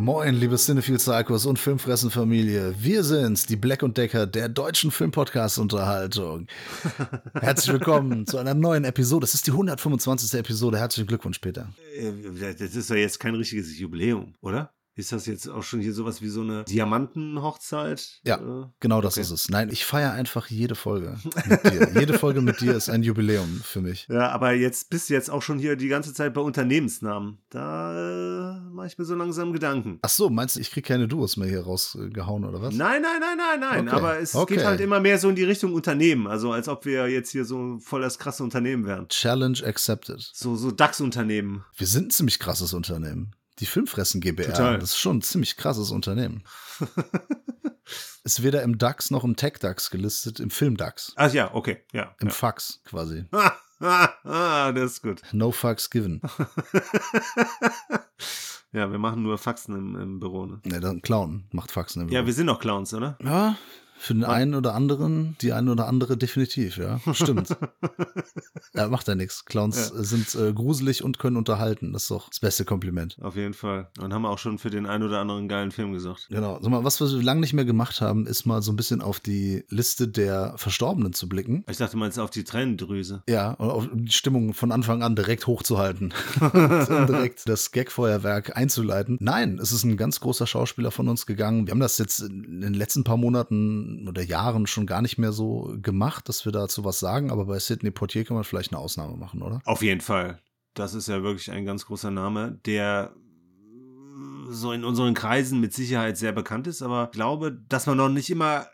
Moin, liebe Cinephile Psychos und Filmfressen-Familie. Wir sind's, die Black und Decker der deutschen Filmpodcast-Unterhaltung. Herzlich willkommen zu einer neuen Episode. Es ist die 125. Episode. Herzlichen Glückwunsch, Peter. Äh, Das ist ja jetzt kein richtiges Jubiläum, oder? Ist das jetzt auch schon hier sowas wie so eine Diamantenhochzeit? Ja, Äh, genau das okay. ist es. Nein, ich feiere einfach jede Folge mit dir. jede Folge mit dir ist ein Jubiläum für mich. Ja, aber jetzt bist du jetzt auch schon hier die ganze Zeit bei Unternehmensnamen. Da äh, mache ich mir so langsam Gedanken. Ach so, meinst du, ich krieg keine Duos mehr hier rausgehauen oder was? Nein, nein, nein, nein, nein. Okay, Aber es okay. geht halt immer mehr so in die Richtung Unternehmen. Also als ob wir jetzt hier so voll das krasse Unternehmen wären. Challenge accepted. So, so DAX-Unternehmen. Wir sind ein ziemlich krasses Unternehmen. Die Filmfressen GbR, Total. das ist schon ein ziemlich krasses Unternehmen. ist weder im DAX noch im Tech-DAX gelistet, im Film-DAX. Ach ja, okay, ja. Im ja. Fax quasi. Ah, das ist gut. No fucks given. ja, wir machen nur Faxen im, im Büro, ne? Ne, dann Clown macht Faxen im Ja, Büro. wir sind doch Clowns, oder? Ja, für den einen oder anderen, die eine oder andere definitiv, ja. Stimmt. ja, macht ja nichts. Clowns Ja. sind äh, gruselig und können unterhalten. Das ist doch das beste Kompliment. Auf jeden Fall. Und haben auch schon für den einen oder anderen geilen Film gesorgt. Genau. Sag mal, was wir lange nicht mehr gemacht haben, ist mal so ein bisschen auf die Liste der Verstorbenen zu blicken. Ich dachte mal jetzt auf die Tränendrüse. Ja, und auf die Stimmung von Anfang an direkt hochzuhalten. direkt das Gagfeuerwerk einzuleiten. Nein, es ist ein ganz großer Schauspieler von uns gegangen. Wir haben das jetzt in den letzten paar Monaten oder Jahren schon gar nicht mehr so gemacht, dass wir dazu was sagen, aber bei Sidney Poitier kann man vielleicht eine Ausnahme machen, oder? Auf jeden Fall. Das ist ja wirklich ein ganz großer Name, der so in unseren Kreisen mit Sicherheit sehr bekannt ist, aber ich glaube, dass man noch nicht immer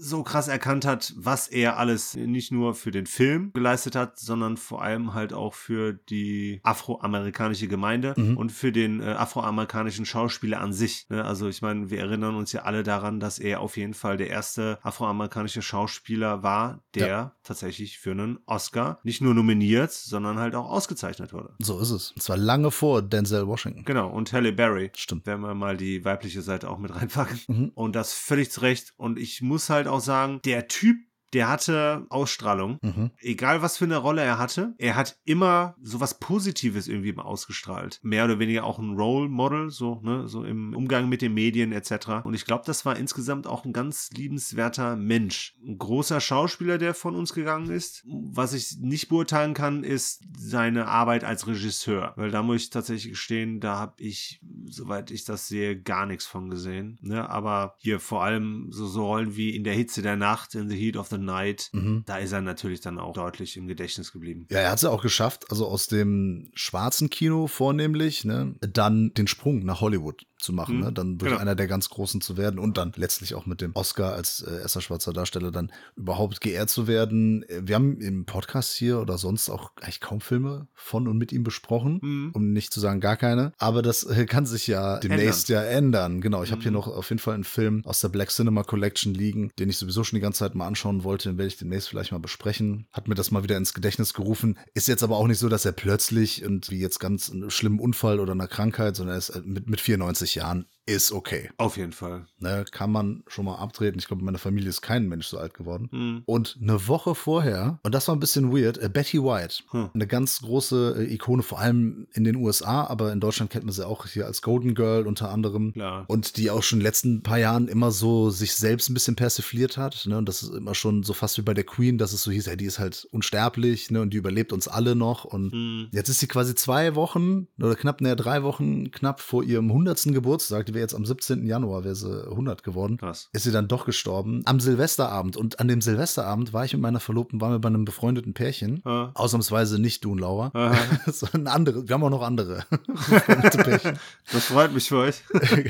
so krass erkannt hat, was er alles nicht nur für den Film geleistet hat, sondern vor allem halt auch für die afroamerikanische Gemeinde Mhm. und für den äh, afroamerikanischen Schauspieler an sich. Ne? Also ich meine, wir erinnern uns ja alle daran, dass er auf jeden Fall der erste afroamerikanische Schauspieler war, der tatsächlich für einen Oscar nicht nur nominiert, sondern halt auch ausgezeichnet wurde. So ist es. Und zwar lange vor Denzel Washington. Genau, und Halle Berry. Stimmt. Wenn wir mal die weibliche Seite auch mit reinpacken. Mhm. Und das völlig zu Recht. Und ich muss halt auch sagen, der Typ, der hatte Ausstrahlung. Mhm. Egal was für eine Rolle er hatte, er hat immer sowas Positives irgendwie ausgestrahlt. Mehr oder weniger auch ein Role Model, so, ne, so im Umgang mit den Medien etc. Und ich glaube, das war insgesamt auch ein ganz liebenswerter Mensch. Ein großer Schauspieler, der von uns gegangen ist. Was ich nicht beurteilen kann, ist seine Arbeit als Regisseur. Weil da muss ich tatsächlich gestehen, da habe ich, soweit ich das sehe, gar nichts von gesehen. Ne? Aber hier vor allem so, so Rollen wie in der Hitze der Nacht, in the heat of the night, Mhm. da ist er natürlich dann auch deutlich im Gedächtnis geblieben. Ja, er hat es ja auch geschafft, also aus dem schwarzen Kino vornehmlich, ne, dann den Sprung nach Hollywood zu machen, Mhm, ne, dann durch genau. einer der ganz Großen zu werden und dann letztlich auch mit dem Oscar als äh, erster schwarzer Darsteller dann überhaupt geehrt zu werden. Äh, Wir haben im Podcast hier oder sonst auch eigentlich kaum Filme von und mit ihm besprochen, Mhm. um nicht zu sagen gar keine, aber das äh, kann sich ja demnächst ja ändern. Genau, ich habe hier Mhm. noch auf jeden Fall einen Film aus der Black Cinema Collection liegen, den ich sowieso schon die ganze Zeit mal anschauen wollte, den werde ich demnächst vielleicht mal besprechen. Hat mir das mal wieder ins Gedächtnis gerufen. Ist jetzt aber auch nicht so, dass er plötzlich und wie jetzt ganz einen schlimmen Unfall oder einer Krankheit, sondern er ist äh, mit, mit 94 Jahren ist okay. Auf jeden Fall. Ne, kann man schon mal abtreten. Ich glaube, in meiner Familie ist kein Mensch so alt geworden. Mhm. Und eine Woche vorher, und das war ein bisschen weird, äh, Betty White. Hm. Eine ganz große äh, Ikone, vor allem in den USA, aber in Deutschland kennt man sie auch hier als Golden Girl unter anderem. Klar. Und die auch schon in den letzten paar Jahren immer so sich selbst ein bisschen persifliert hat. Ne? Und das ist immer schon so fast wie bei der Queen, dass es so hieß, ja, die ist halt unsterblich ne? und die überlebt uns alle noch. Und Mhm. Jetzt ist sie quasi zwei Wochen oder knapp, näher drei Wochen knapp vor ihrem 100. Geburtstag, die wäre jetzt am 17. Januar, wäre sie 100 geworden, Krass. ist sie dann doch gestorben am Silvesterabend. Und an dem Silvesterabend war ich mit meiner Verlobten, waren wir bei einem befreundeten Pärchen. Ah. Ausnahmsweise nicht du und Laura, sondern andere. Wir haben auch noch andere. Das freut mich für euch.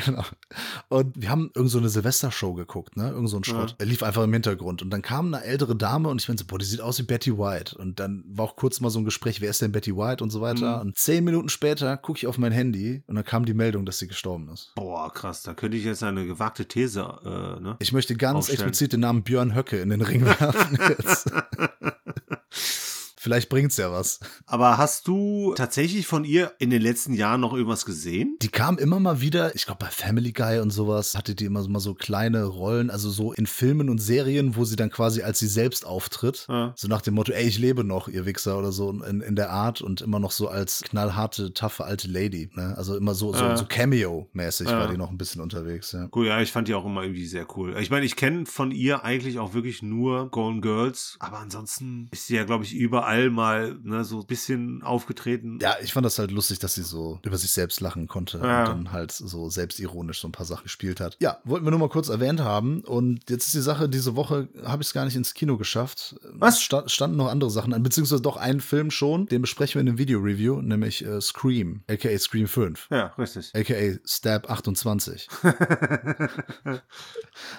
genau. Und wir haben irgend so eine Silvestershow geguckt, ne? Irgend so ein Schrott. Ja. Er lief einfach im Hintergrund. Und dann kam eine ältere Dame und ich meinte so, boah, die sieht aus wie Betty White. Und dann war auch kurz mal so ein Gespräch, wer ist denn Betty White und so weiter. Mhm. Und zehn Minuten später gucke ich auf mein Handy und dann kam die Meldung, dass sie gestorben ist. Boah, krass. Da könnte ich jetzt eine gewagte These, äh, ne? Ich möchte ganz Aufstellen. explizit den Namen Björn Höcke in den Ring werfen. Jetzt. Vielleicht bringt's ja was. Aber hast du tatsächlich von ihr in den letzten Jahren noch irgendwas gesehen? Die kam immer mal wieder, ich glaube bei Family Guy und sowas, hatte die immer so, mal so kleine Rollen, also so in Filmen und Serien, wo sie dann quasi als sie selbst auftritt. Ja. So nach dem Motto, ey, ich lebe noch, ihr Wichser oder so in, in der Art und immer noch so als knallharte, taffe alte Lady. Ne? Also immer so, so, Ja. so Cameo-mäßig Ja. war die noch ein bisschen unterwegs, ja. Cool, ja, ich fand die auch immer irgendwie sehr cool. Ich meine, ich kenne von ihr eigentlich auch wirklich nur Golden Girls, aber ansonsten ist sie ja, glaube ich, überall mal ne, so ein bisschen aufgetreten. Ja, ich fand das halt lustig, dass sie so über sich selbst lachen konnte Ja. und dann halt so selbstironisch so ein paar Sachen gespielt hat. Ja, wollten wir nur mal kurz erwähnt haben. Und jetzt ist die Sache, diese Woche habe ich es gar nicht ins Kino geschafft. Was? Es sta standen noch andere Sachen an, beziehungsweise doch einen Film schon, den besprechen wir in dem Video-Review, nämlich äh, Scream, aka Scream 5. Ja, richtig. aka Stab 28.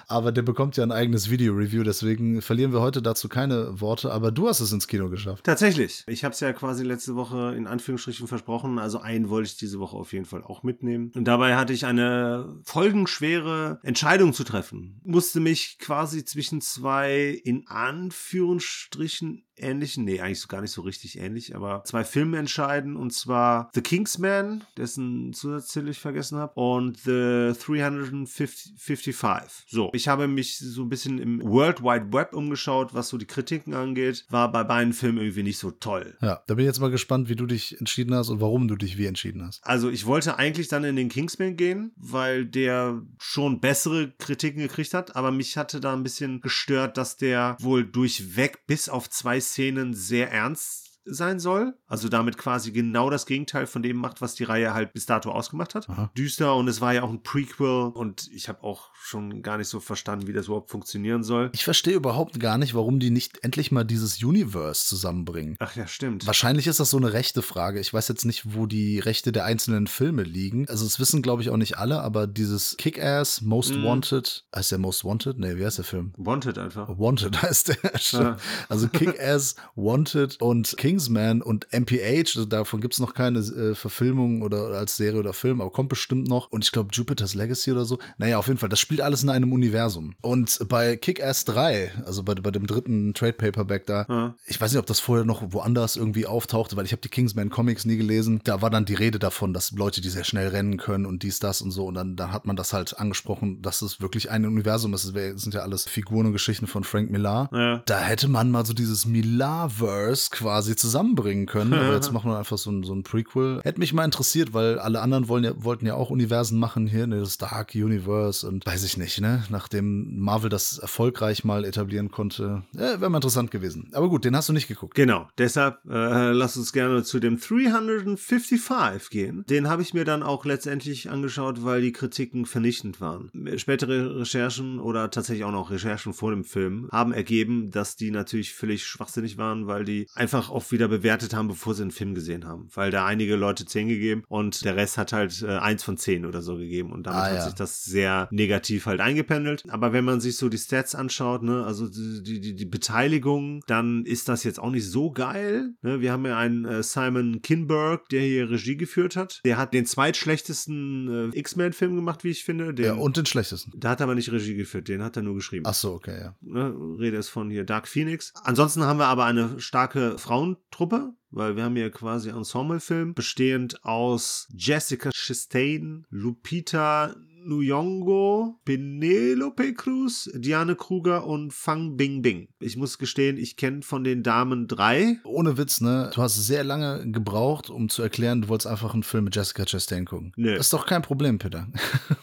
aber der bekommt ja ein eigenes Video-Review, deswegen verlieren wir heute dazu keine Worte, aber du hast es ins Kino geschafft. Tatsächlich. Ich habe es ja quasi letzte Woche in Anführungsstrichen versprochen. Also einen wollte ich diese Woche auf jeden Fall auch mitnehmen. Und dabei hatte ich eine folgenschwere Entscheidung zu treffen. Musste mich quasi zwischen zwei in Anführungsstrichen ähnlichen, nee, eigentlich so gar nicht so richtig ähnlich, aber zwei Filme entscheiden. Und zwar The Kingsman, dessen Zusatztitel ich vergessen habe, und The 355. So, ich habe mich so ein bisschen im World Wide Web umgeschaut, was so die Kritiken angeht. War bei beiden Filmen irgendwie nicht so toll. Ja, da bin ich jetzt mal gespannt, wie du dich entschieden hast und warum du dich wie entschieden hast. Also ich wollte eigentlich dann in den Kingsman gehen, weil der schon bessere Kritiken gekriegt hat, aber mich hatte da ein bisschen gestört, dass der wohl durchweg bis auf zwei Szenen sehr ernst sein soll. Also damit quasi genau das Gegenteil von dem macht, was die Reihe halt bis dato ausgemacht hat. Aha. Düster und es war ja auch ein Prequel und ich habe auch schon gar nicht so verstanden, wie das überhaupt funktionieren soll. Ich verstehe überhaupt gar nicht, warum die nicht endlich mal dieses Universe zusammenbringen. Ach ja, stimmt. Wahrscheinlich ist das so eine rechte Frage. Ich weiß jetzt nicht, wo die Rechte der einzelnen Filme liegen. Also es wissen, glaube ich, auch nicht alle, aber dieses Kick-Ass, Most Mhm. Wanted, heißt der Most Wanted? Nee, wie heißt der Film? Wanted einfach. Wanted heißt der. Ja. Also Kick-Ass, Wanted und Kingsman und MPH, also davon gibt es noch keine äh, Verfilmung oder, oder als Serie oder Film, aber kommt bestimmt noch. Und ich glaube Jupiter's Legacy oder so. Naja, auf jeden Fall, das spielt alles in einem Universum. Und bei Kick-Ass 3, also bei, bei dem dritten Trade Paperback da, Ja. ich weiß nicht, ob das vorher noch woanders irgendwie auftauchte, weil ich habe die Kingsman Comics nie gelesen. Da war dann die Rede davon, dass Leute, die sehr schnell rennen können und dies, das und so. Und dann, dann hat man das halt angesprochen, dass es wirklich ein Universum ist. Es sind ja alles Figuren und Geschichten von Frank Millar. Ja. Da hätte man mal so dieses Millar-Verse quasi zusammenbringen können. Aber jetzt machen wir einfach so ein, so ein Prequel. Hätte mich mal interessiert, weil alle anderen wollen ja, wollten ja auch Universen machen hier, ne, das Dark Universe und weiß ich nicht, ne? Nachdem Marvel das erfolgreich mal etablieren konnte, äh, wäre mal interessant gewesen. Aber gut, den hast du nicht geguckt. Genau, deshalb äh, lass uns gerne zu dem 355 gehen. Den habe ich mir dann auch letztendlich angeschaut, weil die Kritiken vernichtend waren. Spätere Recherchen oder tatsächlich auch noch Recherchen vor dem Film haben ergeben, dass die natürlich völlig schwachsinnig waren, weil die einfach auch wieder bewertet haben, bevor sie den Film gesehen haben. Weil da einige Leute 10 gegeben und der Rest hat halt äh, 1 von 10 oder so gegeben und damit Ah, hat ja. sich das sehr negativ halt eingependelt. Aber wenn man sich so die Stats anschaut, ne, also die, die, die, Beteiligung, dann ist das jetzt auch nicht so geil. Ne? Wir haben ja einen äh, Simon Kinberg, der hier Regie geführt hat. Der hat den zweitschlechtesten äh, X-Men-Film gemacht, wie ich finde. Den, Ja, und den schlechtesten. da hat er aber nicht Regie geführt, den hat er nur geschrieben. Ach so, okay, ja. Ne? Rede ist von hier Dark Phoenix. Ansonsten haben wir aber eine starke Frauentruppe. Weil wir haben hier quasi Ensemble-Film, bestehend aus Jessica Chastain, Lupita Nyong'o, Penelope Cruz, Diane Kruger und Fang Bingbing. Ich muss gestehen, ich kenne von den Damen drei. Ohne Witz, ne? Du hast sehr lange gebraucht, um zu erklären, du wolltest einfach einen Film mit Jessica Chastain gucken. Nö. Das ist doch kein Problem, Peter.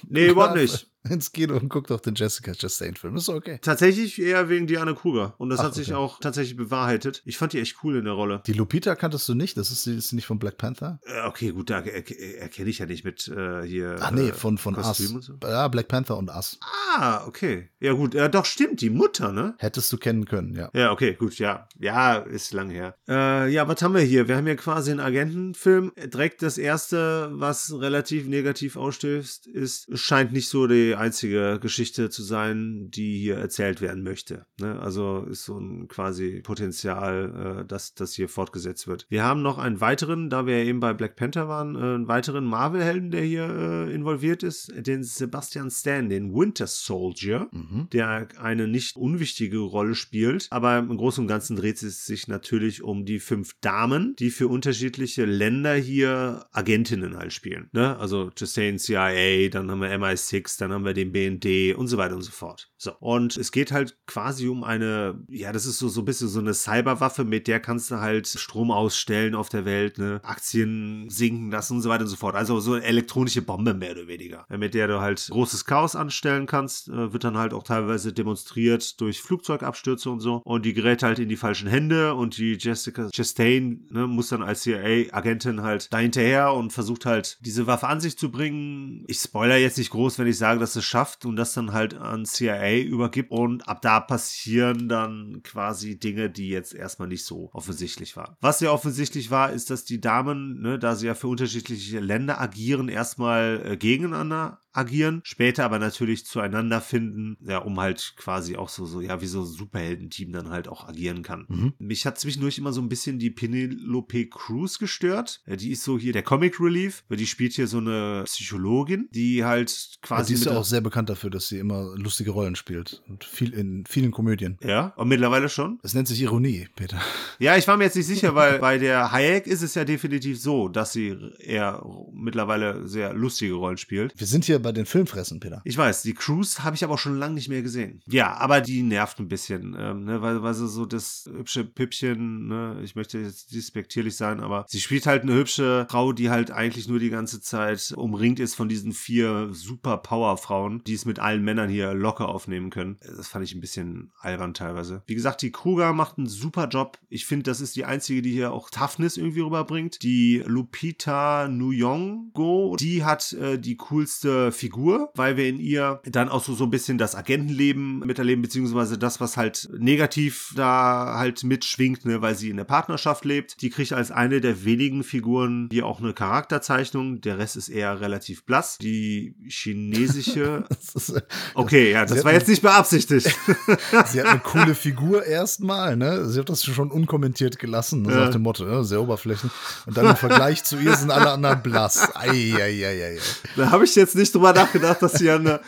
Nee, überhaupt nicht. Ins Kino und guck doch den Jessica Chastain-Film. Ist okay. Tatsächlich eher wegen Diane Kruger. Und das Ach, hat sich okay. auch tatsächlich bewahrheitet. Ich fand die echt cool in der Rolle. Die Lupita kanntest du nicht? Das ist, ist nicht von Black Panther? Äh, Okay, gut, da er- er- erkenne ich ja nicht mit äh, hier. Ach nee, äh, von, von Kostüm Us. und so. Ja, Black Panther und Us. Ah, okay. Ja, gut. Ja, doch, stimmt. Die Mutter, ne? Hättest du kennen können, ja. Ja, okay, gut, ja. Ja, ist lang her. Äh, ja, was haben wir hier? Wir haben hier quasi einen Agentenfilm. Direkt das erste, was relativ negativ ausstößt, ist, scheint nicht so die einzige Geschichte zu sein, die hier erzählt werden möchte. Ne? Also ist so ein quasi Potenzial, äh, dass das hier fortgesetzt wird. Wir haben noch einen weiteren, da wir ja eben bei Black Panther waren, äh, einen weiteren Marvel-Helden, der hier äh, involviert ist, den Sebastian Stan, den Winter Soldier, Mhm. der eine nicht unwichtige Rolle spielt. Aber im Großen und Ganzen dreht es sich natürlich um die fünf Damen, die für unterschiedliche Länder hier Agentinnen halt spielen. Ne? Also Justine CIA, dann haben wir MI6, dann haben wir den BND und so weiter und so fort. So. Und es geht halt quasi um eine, ja, das ist so, so ein bisschen so eine Cyberwaffe, mit der kannst du halt Strom ausstellen auf der Welt, ne? Aktien sinken lassen und so weiter und so fort. Also so eine elektronische Bombe mehr oder weniger. Mit der du halt großes Chaos anstellen kannst, äh, wird dann halt auch teilweise demonstriert durch Flugzeugabstürze und so. Und die gerät halt in die falschen Hände und die Jessica Chastain ne, muss dann als CIA-Agentin halt dahinterher und versucht halt diese Waffe an sich zu bringen. Ich spoiler jetzt nicht groß, wenn ich sage, dass es schafft und das dann halt an CIA übergibt. Und ab da passieren dann quasi Dinge, die jetzt erstmal nicht so offensichtlich waren. Was sehr offensichtlich war, ist, dass die Damen, ne, da sie ja für unterschiedliche Länder agieren, erstmal äh, gegeneinander agieren, später aber natürlich zueinander finden, ja, um halt quasi auch so, so, ja, wie so ein Superheldenteam dann halt auch agieren kann. Mhm. Mich hat zwischendurch immer so ein bisschen die Penelope Cruz gestört. Ja, Die ist so hier der Comic Relief, weil die spielt hier so eine Psychologin, die halt quasi. die ist mit ja auch sehr bekannt dafür, dass sie immer lustige Rollen spielt. Und viel in vielen Komödien. ja, und mittlerweile schon. Es nennt sich Ironie, Peter. Ja, ich war mir jetzt nicht sicher, weil bei der Hayek ist es ja definitiv so, dass sie eher mittlerweile sehr lustige Rollen spielt. Wir sind hier bei den Filmfressen, Peter. Ich weiß, die Cruise habe ich aber auch schon lange nicht mehr gesehen. Ja, aber die nervt ein bisschen, ähm, ne, weil, weil sie so das hübsche Püppchen, ne, ich möchte jetzt despektierlich sein, aber sie spielt halt eine hübsche Frau, die halt eigentlich nur die ganze Zeit umringt ist von diesen vier super Powerfrauen, die es mit allen Männern hier locker aufnehmen können. Das fand ich ein bisschen albern teilweise. Wie gesagt, die Kruger macht einen super Job. Ich finde, das ist die einzige, die hier auch Toughness irgendwie rüberbringt. Die Lupita Nyong'o, die hat äh, die coolste Figur, weil wir in ihr dann auch so, so ein bisschen das Agentenleben miterleben, beziehungsweise das, was halt negativ da halt mitschwingt, ne, weil sie in der Partnerschaft lebt. Die kriegt als eine der wenigen Figuren hier auch eine Charakterzeichnung. Der Rest ist eher relativ blass. Die chinesische. Das ist, äh, Okay, ja, das war jetzt nicht beabsichtigt. sie hat eine coole Figur erstmal, ne? Sie hat das schon unkommentiert gelassen, so Ja. nach dem Motto, ne? sehr oberflächlich. Und dann im Vergleich zu ihr sind alle anderen blass. Eieieiei. Da habe ich jetzt nicht drüber nachgedacht, dass sie ja, eine,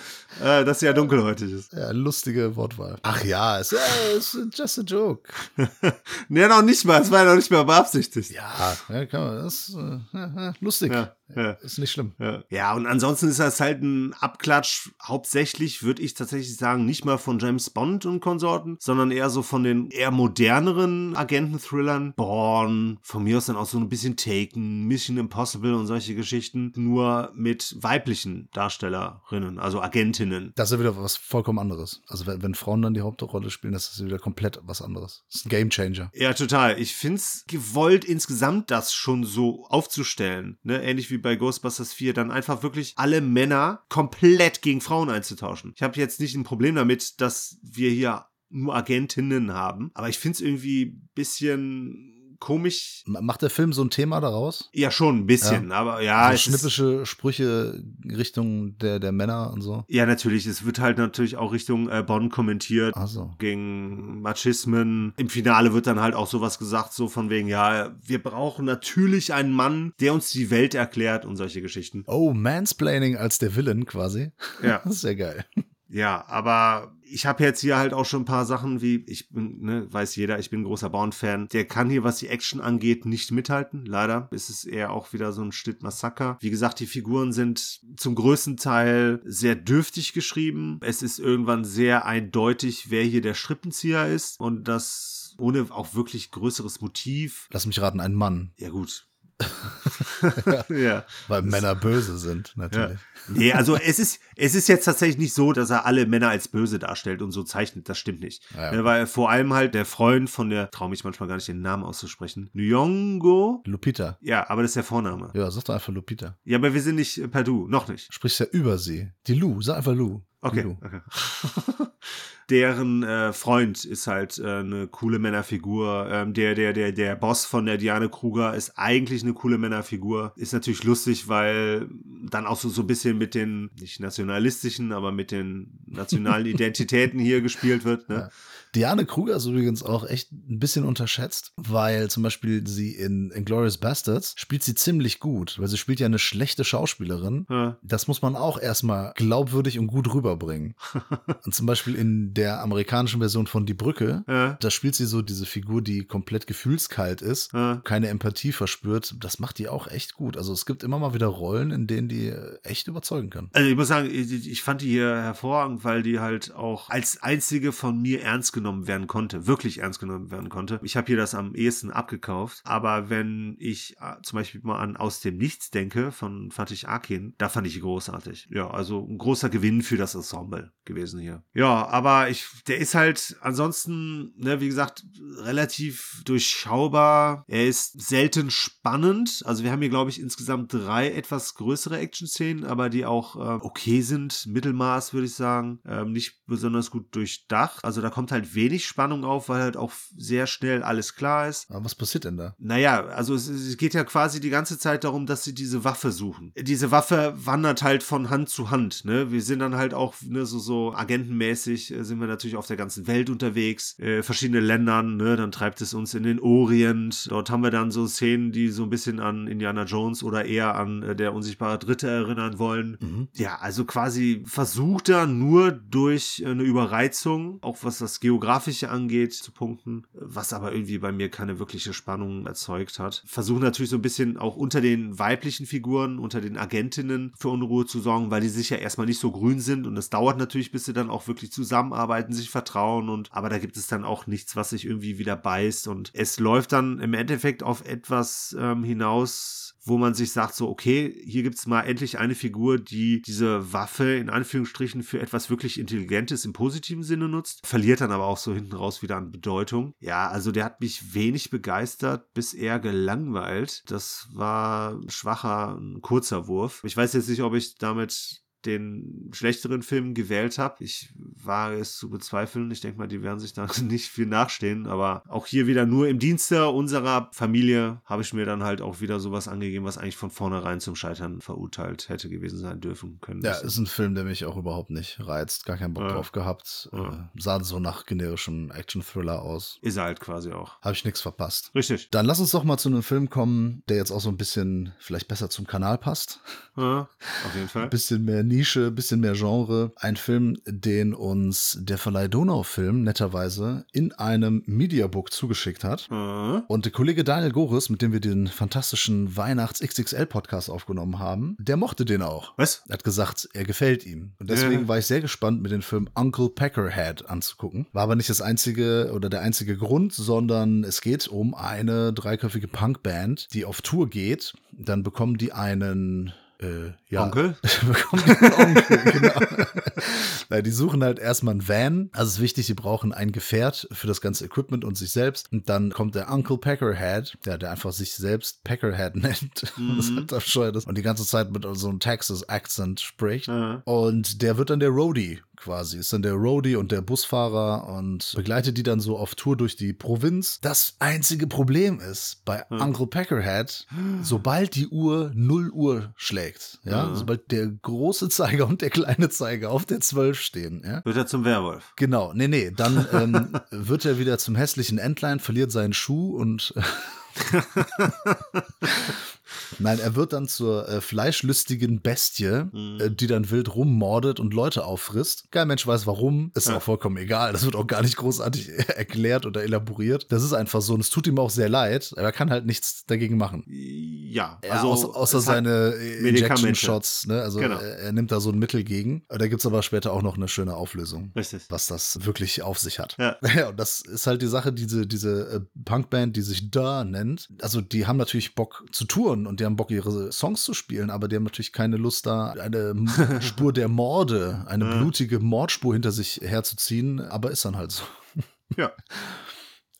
äh, dass sie ja dunkelhäutig ist. Ja, lustige Wortwahl. Ach ja, es ist just a joke. Nee, noch nicht mal. Es war ja noch nicht mal beabsichtigt. Ja, ja kann man, das ist äh, lustig. Ja, ja. Ist nicht schlimm. Ja. ja, und ansonsten ist das halt ein Abklatsch. Hauptsächlich würde ich tatsächlich sagen, nicht mal von James Bond und Konsorten, sondern eher so von den eher moderneren Agenten-Thrillern. Born, von mir aus dann auch so ein bisschen Taken, Mission Impossible und solche Geschichten. Nur mit weiblichen Darstellerinnen, also Agentinnen. Das ist ja wieder was vollkommen anderes. Also wenn, wenn Frauen dann die Hauptrolle spielen, das ist wieder komplett was anderes. Das ist ein Gamechanger. Ja, total. Ich find's gewollt, insgesamt das schon so aufzustellen. Ne? Ähnlich wie bei Ghostbusters 4, dann einfach wirklich alle Männer komplett gegen Frauen einzutauschen. Ich habe jetzt nicht ein Problem damit, dass wir hier nur Agentinnen haben, aber ich find's irgendwie ein bisschen komisch. Macht der Film so ein Thema daraus? Ja, schon ein bisschen, aber ja, so es ist, schnippische Sprüche Richtung der, der Männer und so. ja, natürlich. Es wird halt natürlich auch Richtung äh, Bonn kommentiert. Also. gegen Machismen. Im Finale wird dann halt auch sowas gesagt, so von wegen, ja, wir brauchen natürlich einen Mann, der uns die Welt erklärt und solche Geschichten. Oh, Mansplaining als der Villain quasi. Ja, Das ist ja geil. Ja, aber ich habe jetzt hier halt auch schon ein paar Sachen wie, ich bin, ne, weiß jeder, ich bin ein großer Bond-Fan. Der kann hier, was die Action angeht, nicht mithalten. Leider ist es eher auch wieder so ein Schnitt Massaker. Wie gesagt, die Figuren sind zum größten Teil sehr dürftig geschrieben. Es ist irgendwann sehr eindeutig, wer hier der Strippenzieher ist und das ohne auch wirklich größeres Motiv. Lass mich raten, ein Mann. Ja, gut. Ja. Weil Männer böse sind, natürlich. Nee, also es ist, es ist jetzt tatsächlich nicht so, dass er alle Männer als böse darstellt und so zeichnet. Das stimmt nicht. Ja. Ne, weil vor allem halt der Freund von der, traue mich manchmal gar nicht den Namen auszusprechen, Nyong'o. Lupita. Ja, aber das ist der Vorname. Ja, sag doch einfach Lupita. Ja, aber wir sind nicht äh, per Du, noch nicht. Sprichst ja über sie. Die Lu, sag einfach Lu. Okay. Lu. okay. deren äh, Freund ist halt äh, eine coole Männerfigur. Ähm, der, der, der, der Boss von der Diane Kruger ist eigentlich eine coole Männerfigur. Ist natürlich lustig, weil dann auch so, so ein bisschen mit den, nicht nationalistischen, aber mit den nationalen Identitäten hier gespielt wird. Ne? Ja. Diane Kruger ist übrigens auch echt ein bisschen unterschätzt, weil zum Beispiel sie in Inglourious Bastards spielt sie ziemlich gut, weil sie spielt ja eine schlechte Schauspielerin. Ja. Das muss man auch erstmal glaubwürdig und gut rüberbringen. und zum Beispiel in der amerikanischen Version von Die Brücke, Ja. da spielt sie so diese Figur, die komplett gefühlskalt ist, Ja. keine Empathie verspürt. Das macht die auch echt gut. Also es gibt immer mal wieder Rollen, in denen die echt überzeugen kann. Also ich muss sagen, ich, ich fand die hier hervorragend, weil die halt auch als einzige von mir ernst genommen werden konnte, wirklich ernst genommen werden konnte. Ich habe hier das am ehesten abgekauft, aber wenn ich äh, zum Beispiel mal an Aus dem Nichts denke von Fatih Akin, da fand ich großartig. Ja, also ein großer Gewinn für das Ensemble gewesen hier. Ja, aber ich, der ist halt ansonsten, ne, wie gesagt, relativ durchschaubar. Er ist selten spannend. Also wir haben hier, glaube ich, insgesamt drei etwas größere Action-Szenen, aber die auch äh, okay sind. Mittelmaß, würde ich sagen. Ähm, nicht besonders gut durchdacht. Also da kommt halt wenig Spannung auf, weil halt auch sehr schnell alles klar ist. Aber was passiert denn da? Naja, also es, es geht ja quasi die ganze Zeit darum, dass sie diese Waffe suchen. Diese Waffe wandert halt von Hand zu Hand. Ne? Wir sind dann halt auch ne, so, so agentenmäßig, äh, sind wir natürlich auf der ganzen Welt unterwegs, äh, verschiedene Ländern. Ne? Dann treibt es uns in den Orient. Dort haben wir dann so Szenen, die so ein bisschen an Indiana Jones oder eher an äh, der unsichtbare Dritte erinnern wollen. Mhm. Ja, also quasi versucht er nur durch eine Überreizung, auch was das Geografische angeht, zu punkten, was aber irgendwie bei mir keine wirkliche Spannung erzeugt hat. Versuchen natürlich so ein bisschen auch unter den weiblichen Figuren, unter den Agentinnen für Unruhe zu sorgen, weil die sich ja erstmal nicht so grün sind und es dauert natürlich, bis sie dann auch wirklich zusammenarbeiten, sich vertrauen und aber da gibt es dann auch nichts, was sich irgendwie wieder beißt und es läuft dann im Endeffekt auf etwas ähm, hinaus, wo man sich sagt, so, okay, hier gibt's mal endlich eine Figur, die diese Waffe in Anführungsstrichen für etwas wirklich Intelligentes im positiven Sinne nutzt, verliert dann aber auch so hinten raus wieder an Bedeutung. Ja, also der hat mich wenig begeistert, bis eher gelangweilt. Das war ein schwacher, ein kurzer Wurf. Ich weiß jetzt nicht, ob ich damit den schlechteren Film gewählt habe. Ich wage es zu bezweifeln. Ich denke mal, die werden sich da nicht viel nachstehen. Aber auch hier wieder nur im Dienste unserer Familie habe ich mir dann halt auch wieder sowas angegeben, was eigentlich von vornherein zum Scheitern verurteilt hätte gewesen sein dürfen können. Ja, ist ein Film, der mich auch überhaupt nicht reizt. Gar keinen Bock Ja. drauf gehabt. Ja. Äh, sah so nach generischem Action-Thriller aus. Ist er halt quasi auch. Habe ich nichts verpasst. Richtig. Dann lass uns doch mal zu einem Film kommen, der jetzt auch so ein bisschen vielleicht besser zum Kanal passt. Ja, auf jeden Fall. Ein bisschen mehr Nische, bisschen mehr Genre. Ein Film, den uns der Verleih Donau-Film netterweise in einem Mediabook zugeschickt hat. Ja. Und der Kollege Daniel Goris, mit dem wir den fantastischen Weihnachts-XXL-Podcast aufgenommen haben, der mochte den auch. Was? Er hat gesagt, er gefällt ihm. Und deswegen Ja. war ich sehr gespannt, mir den Film Uncle Peckerhead anzugucken. War aber nicht das einzige oder der einzige Grund, sondern es geht um eine dreiköpfige Punkband, die auf Tour geht. Dann bekommen die einen äh, ja, Onkel? einen Onkel, genau. Nein, die suchen halt erstmal einen Van. Also es ist wichtig, sie brauchen ein Gefährt für das ganze Equipment und sich selbst. Und dann kommt der Uncle Peckerhead, der, der einfach sich selbst Peckerhead nennt. Das hat das. Und die ganze Zeit mit so einem Texas-Accent spricht. Ja. Und der wird dann der Roadie quasi. Ist dann der Roadie und der Busfahrer und begleitet die dann so auf Tour durch die Provinz. Das einzige Problem ist bei Uncle Peckerhead, sobald die Uhr 0 Uhr schlägt, ja, Ja. sobald der große Zeiger und der kleine Zeiger auf der 12 stehen, ja, Wird er zum Werwolf. Genau, nee, nee, dann ähm, wird er wieder zum hässlichen Entlein, verliert seinen Schuh und Nein, er wird dann zur äh, fleischlüstigen Bestie, Mhm. äh, die dann wild rummordet und Leute auffrisst. Kein Mensch weiß warum, ist Ja. auch vollkommen egal. Das wird auch gar nicht großartig erklärt oder elaboriert. Das ist einfach so und es tut ihm auch sehr leid, aber er kann halt nichts dagegen machen. Ja, Ja, also außer, außer es hat- seine äh. Injection-Shots, ne? Also Genau. er, er nimmt da so ein Mittel gegen. Da gibt's aber später auch noch eine schöne Auflösung Richtig. was das wirklich auf sich hat. Ja. Ja, und das ist halt die Sache, diese, diese äh, Punkband, die sich Da nennt. Also die haben natürlich Bock zu touren und die haben Bock, ihre Songs zu spielen, aber die haben natürlich keine Lust, da eine Spur der Morde, eine blutige Mordspur hinter sich herzuziehen, aber ist dann halt so. Ja.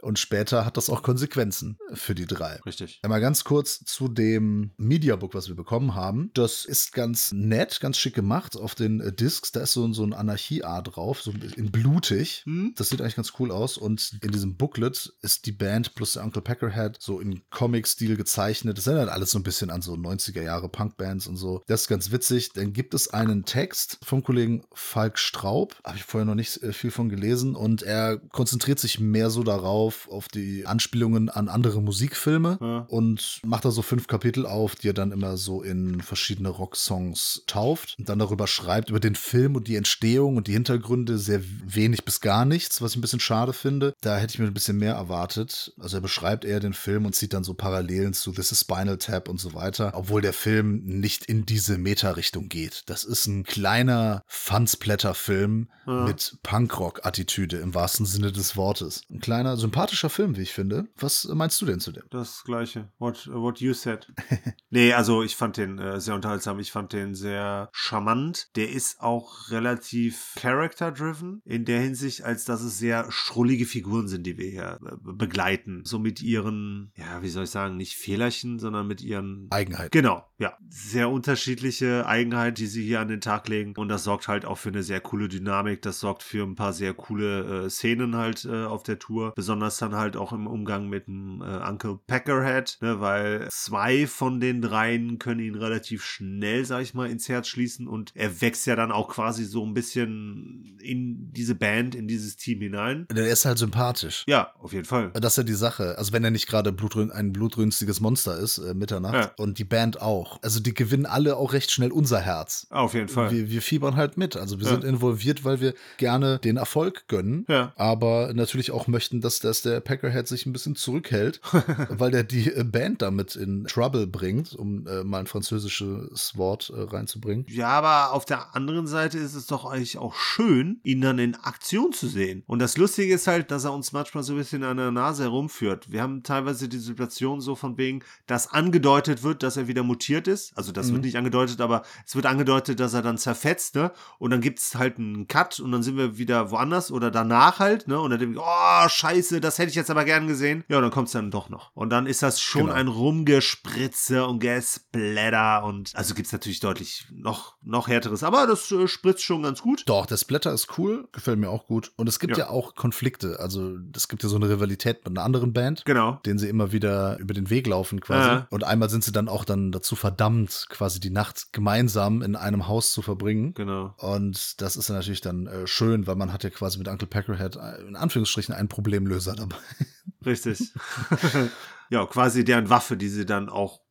Und später hat das auch Konsequenzen für die drei. Richtig. Einmal ganz kurz zu dem Mediabook, was wir bekommen haben. Das ist ganz nett, ganz schick gemacht auf den äh, Discs. Da ist so, so ein Anarchie-Art drauf, so in blutig. Hm? Das sieht eigentlich ganz cool aus. Und in diesem Booklet ist die Band plus der Uncle Peckerhead so in Comic-Stil gezeichnet. Das erinnert alles so ein bisschen an so 90er Jahre Punkbands und so. Das ist ganz witzig. Dann gibt es einen Text vom Kollegen Falk Straub. Habe ich vorher noch nicht äh, viel von gelesen. Und er konzentriert sich mehr so darauf, auf die Anspielungen an andere Musikfilme Ja. und macht da so fünf Kapitel auf, die er dann immer so in verschiedene Rocksongs tauft und dann darüber schreibt, über den Film und die Entstehung und die Hintergründe sehr wenig bis gar nichts, was ich ein bisschen schade finde. Da hätte ich mir ein bisschen mehr erwartet. Also er beschreibt eher den Film und zieht dann so Parallelen zu This is Spinal Tap und so weiter, obwohl der Film nicht in diese Meta-Richtung geht. Das ist ein kleiner Fansplatter-Film Ja. mit Punkrock-Attitüde im wahrsten Sinne des Wortes. Ein kleiner, sympathischer Film, wie ich finde. Was meinst du denn zu dem? Das gleiche. What, what you said. nee, also ich fand den äh, sehr unterhaltsam. Ich fand den sehr charmant. Der ist auch relativ character-driven in der Hinsicht, als dass es sehr schrullige Figuren sind, die wir hier äh, begleiten. So mit ihren, ja, wie soll ich sagen, nicht Fehlerchen, sondern mit ihren Eigenheit. Genau, ja. Sehr unterschiedliche Eigenheiten, die sie hier an den Tag legen. Und das sorgt halt auch für eine sehr coole Dynamik. Das sorgt für ein paar sehr coole äh, Szenen halt äh, auf der Tour. Besonders dann halt auch im Umgang mit dem äh, Uncle Peckerhead, ne, weil zwei von den dreien können ihn relativ schnell, sag ich mal, ins Herz schließen. Und er wächst ja dann auch quasi so ein bisschen in diese Band, in dieses Team hinein. Der ist halt sympathisch. Ja, auf jeden Fall. Das ist ja die Sache. Also wenn er nicht gerade blutrün ein blutrünstiges Monster ist, äh, Mitternacht, Ja. und die Band auch. Also die gewinnen alle auch recht schnell unser Herz. Auf jeden Fall. Wir, wir fiebern halt mit. Also wir Ja. sind involviert, weil wir gerne den Erfolg gönnen. Ja. Aber natürlich auch möchten, dass, dass der Peckerhead sich ein bisschen zurückhält, weil der die äh, Band damit in Trouble bringt, um äh, mal ein französisches Wort äh, reinzubringen. Ja, aber auf der anderen Seite ist es doch eigentlich auch schön, ihn dann in Aktion zu sehen. Und das Lustige ist halt, dass er uns manchmal so ein bisschen an der Nase herumführt. Wir haben teilweise die Situation so von wegen, dass angedeutet wird, dass er wieder mutiert ist. Also das wird nicht angedeutet, aber es wird angedeutet, dass er dann zerfetzt, ne? Und dann gibt es halt einen Cut und dann sind wir wieder woanders oder danach halt, ne? Und dann denke ich, oh, scheiße, das hätte ich jetzt aber gern gesehen. Ja, dann kommt es dann doch noch. Und dann ist das schon Genau. ein Rumgespritze und Gesplatter und also gibt es natürlich deutlich noch, noch härteres, aber das äh, spritzt schon ganz gut. Doch, der Splatter ist cool, gefällt mir auch gut. Und es gibt ja, Ja. auch Konflikte. Also es gibt ja so eine Rivalität mit einer anderen Band. Genau. den sie immer wieder über den Weg laufen quasi. Ja. Und einmal sind sie dann auch dann dazu verdammt, quasi die Nacht gemeinsam in einem Haus zu verbringen. Genau. Und das ist dann natürlich dann äh, schön, weil man hat ja quasi mit Uncle Peckerhead äh, in Anführungsstrichen einen Problemlöser dabei. Richtig. ja, quasi deren Waffe, die sie dann auch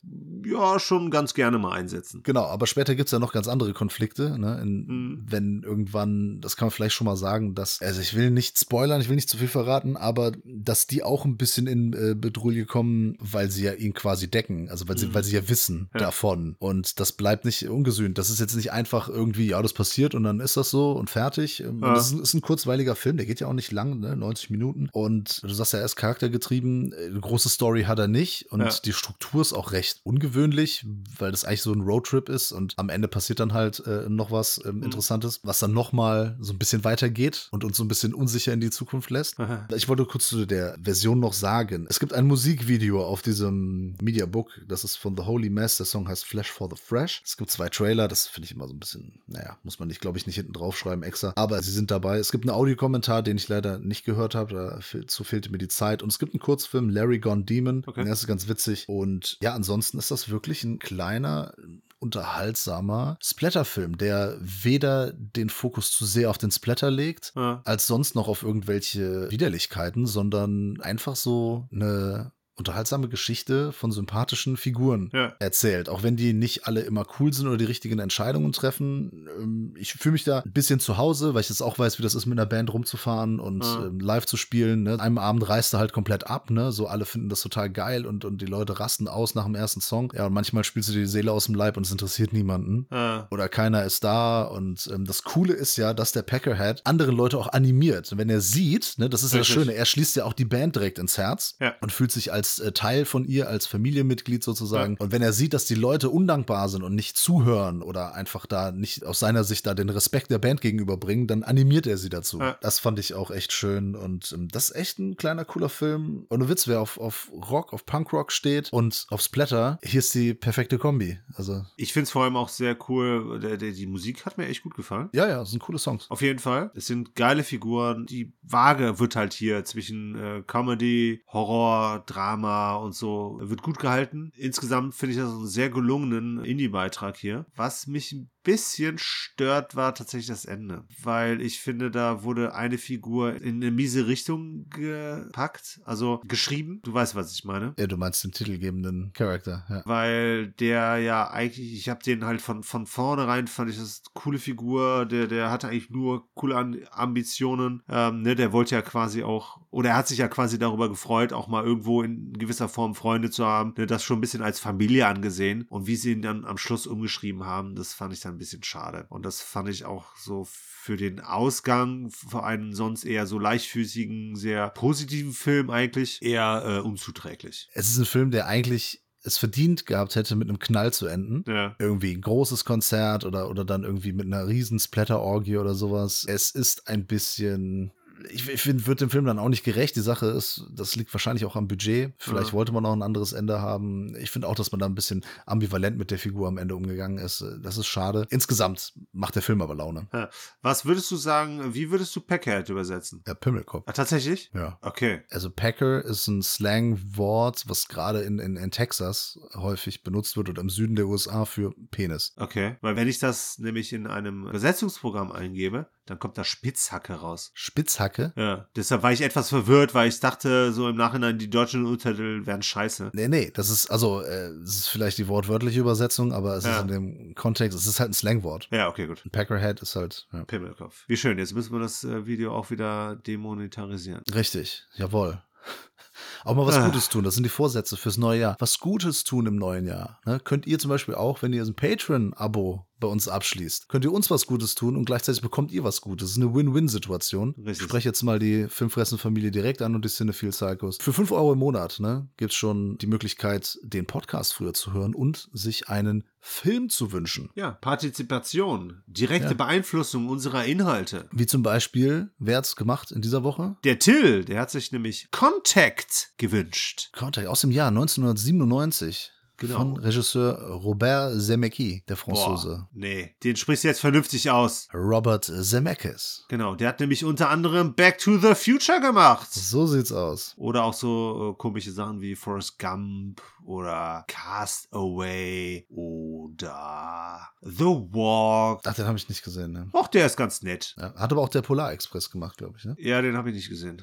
ja schon ganz gerne mal einsetzen. Genau, aber später gibt's ja noch ganz andere Konflikte, ne? In, Mhm. Wenn irgendwann, das kann man vielleicht schon mal sagen, dass, also ich will nicht spoilern, ich will nicht zu viel verraten, aber dass die auch ein bisschen in äh, Bedrulle kommen, weil sie ja ihn quasi decken, also weil sie, Mhm. weil sie ja wissen Ja. davon. Und das bleibt nicht ungesühnt. Das ist jetzt nicht einfach irgendwie, ja, das passiert und dann ist das so und fertig. Ähm, Ja. Das ist, ein- ist ein kurzweiliger Film, der geht ja auch nicht lang, ne? 90 Minuten. Und du sagst ja, er ist charaktergetrieben, äh, eine große Story hat er nicht und Ja. die Struktur ist auch recht ungewöhnlich, weil das eigentlich so ein Roadtrip ist und am Ende passiert dann halt äh, noch was ähm, Mhm. Interessantes, was dann nochmal so ein bisschen weitergeht und uns so ein bisschen unsicher in die Zukunft lässt. Ich wollte kurz zu der Version noch sagen. Es gibt ein Musikvideo auf diesem Mediabook, das ist von The Holy Mess. Der Song heißt Flash for the Fresh. Es gibt zwei Trailer, das finde ich immer so ein bisschen, naja, muss man nicht, glaube ich, nicht hinten draufschreiben extra. Aber sie sind dabei. Es gibt einen Audiokommentar, den ich leider nicht gehört habe. Dazu fehlte mir die Zeit. Und es gibt einen Kurzfilm, Larry Gone Demon. Okay. Der ist ganz witzig. Und ja, ansonsten ist das wirklich ein kleiner unterhaltsamer Splatterfilm, der weder den Fokus zu sehr auf den Splatter legt, Ja. als sonst noch auf irgendwelche Widerlichkeiten, sondern einfach so eine unterhaltsame Geschichte von sympathischen Figuren Ja. erzählt. Auch wenn die nicht alle immer cool sind oder die richtigen Entscheidungen treffen. Ähm, Ich fühle mich da ein bisschen zu Hause, weil ich jetzt auch weiß, wie das ist, mit einer Band rumzufahren und Ja. ähm, live zu spielen. Ne? Einem Abend reißt er halt komplett ab, ne? So alle finden das total geil und, und die Leute rasten aus nach dem ersten Song. Ja, und manchmal spielst du dir die Seele aus dem Leib und es interessiert niemanden Ja. oder keiner ist da. Und ähm, das Coole ist ja, dass der Peckerhead andere Leute auch animiert. Und wenn er sieht, ne, das ist ja das Richtig. Schöne, er schließt ja auch die Band direkt ins Herz und fühlt sich als als äh, Teil von ihr, als Familienmitglied sozusagen. Und wenn er sieht, dass die Leute undankbar sind und nicht zuhören oder einfach da nicht aus seiner Sicht da den Respekt der Band gegenüberbringen, dann animiert er sie dazu. Ja. Das fand ich auch echt schön und ähm, das ist echt ein kleiner cooler Film. Und du Witz, wer auf, auf Rock, auf Punkrock steht und auf Splatter, hier ist die perfekte Kombi. Also Ich finde es vor allem auch sehr cool. Der, der, die Musik hat mir echt gut gefallen. ja, ja, sind coole Songs. Auf jeden Fall. Es sind geile Figuren. Die Waage wird halt hier zwischen äh, Comedy, Horror, Drama und so wird gut gehalten. Insgesamt finde ich das einen sehr gelungenen Indie-Beitrag hier. Was mich ein bisschen stört, war tatsächlich das Ende. Weil ich finde, da wurde eine Figur in eine miese Richtung gepackt. Also geschrieben. Du weißt, was ich meine. Ja, du meinst den titelgebenden Charakter, ja. Weil der ja eigentlich, ich habe den halt von, von vornherein, fand ich das eine coole Figur, der, der hatte eigentlich nur coole An Ambitionen, ähm, ne, der wollte ja quasi auch, oder er hat sich ja quasi darüber gefreut, auch mal irgendwo in gewisser Form Freunde zu haben, ne, das schon ein bisschen als Familie angesehen und wie sie ihn dann am Schluss umgeschrieben haben, das fand ich dann ein bisschen schade und das fand ich auch so für den Ausgang, für einen sonst eher so leichtfüßigen, sehr positiven Film eigentlich, eher äh, unzuträglich. Es ist ein Film, der eigentlich es verdient gehabt hätte, mit einem Knall zu enden. Ja. Irgendwie ein großes Konzert oder, oder dann irgendwie mit einer riesen Splatter-Orgie oder sowas. Es ist ein bisschen. Ich, ich finde, wird dem Film dann auch nicht gerecht. Die Sache ist, das liegt wahrscheinlich auch am Budget. Vielleicht Ja. wollte man auch ein anderes Ende haben. Ich finde auch, dass man da ein bisschen ambivalent mit der Figur am Ende umgegangen ist. Das ist schade. Insgesamt macht der Film aber Laune. Ja. Was würdest du sagen, wie würdest du Packhead übersetzen? Der Pimmelkopf. Ah, tatsächlich? Ja. Okay. Also Packer ist ein Slangwort, was gerade in, in, in Texas häufig benutzt wird oder im Süden der USA für Penis. Okay. Weil wenn ich das nämlich in einem Übersetzungsprogramm eingebe, dann kommt da Spitzhacke raus. Spitzhacke. Ja. Deshalb war ich etwas verwirrt, weil ich dachte, so im Nachhinein, die deutschen Untertitel wären scheiße. Nee, nee, das ist, also, äh, das ist vielleicht die wortwörtliche Übersetzung, aber es Ja. ist in dem Kontext, es ist halt ein Slangwort. Ja, okay, gut. Ein Packerhead ist halt, ja. Pimmelkopf. Wie schön. Jetzt müssen wir das äh, Video auch wieder demonetarisieren. Richtig, jawohl. Auch mal was Ah. Gutes tun, das sind die Vorsätze fürs neue Jahr. Was Gutes tun im neuen Jahr. Ne? Könnt ihr zum Beispiel auch, wenn ihr ein Patreon-Abo bei uns abschließt, könnt ihr uns was Gutes tun und gleichzeitig bekommt ihr was Gutes. Das ist eine Win-Win-Situation. Ich spreche jetzt mal die Filmfressen-Familie direkt an und die Cinephile Psychos. Für 5 Euro im Monat ne, gibt es schon die Möglichkeit, den Podcast früher zu hören und sich einen Film zu wünschen. Ja, Partizipation, direkte Ja. Beeinflussung unserer Inhalte. Wie zum Beispiel, wer hat's gemacht in dieser Woche? Der Till, der hat sich nämlich Contact gewünscht. Contact aus dem Jahr 1997 Genau. von Regisseur Robert Zemeckis, der Franzose. nee, den sprichst du jetzt vernünftig aus. Robert Zemeckis. Genau, der hat nämlich unter anderem Back to the Future gemacht. So sieht's aus. Oder auch so äh, komische Sachen wie Forrest Gump oder Cast Away oder The Walk. Ach, den habe ich nicht gesehen. Ne? Och, der ist ganz nett. Ja, hat aber auch der Polar Express gemacht, glaube ich. Ne? Ja, den habe ich nicht gesehen.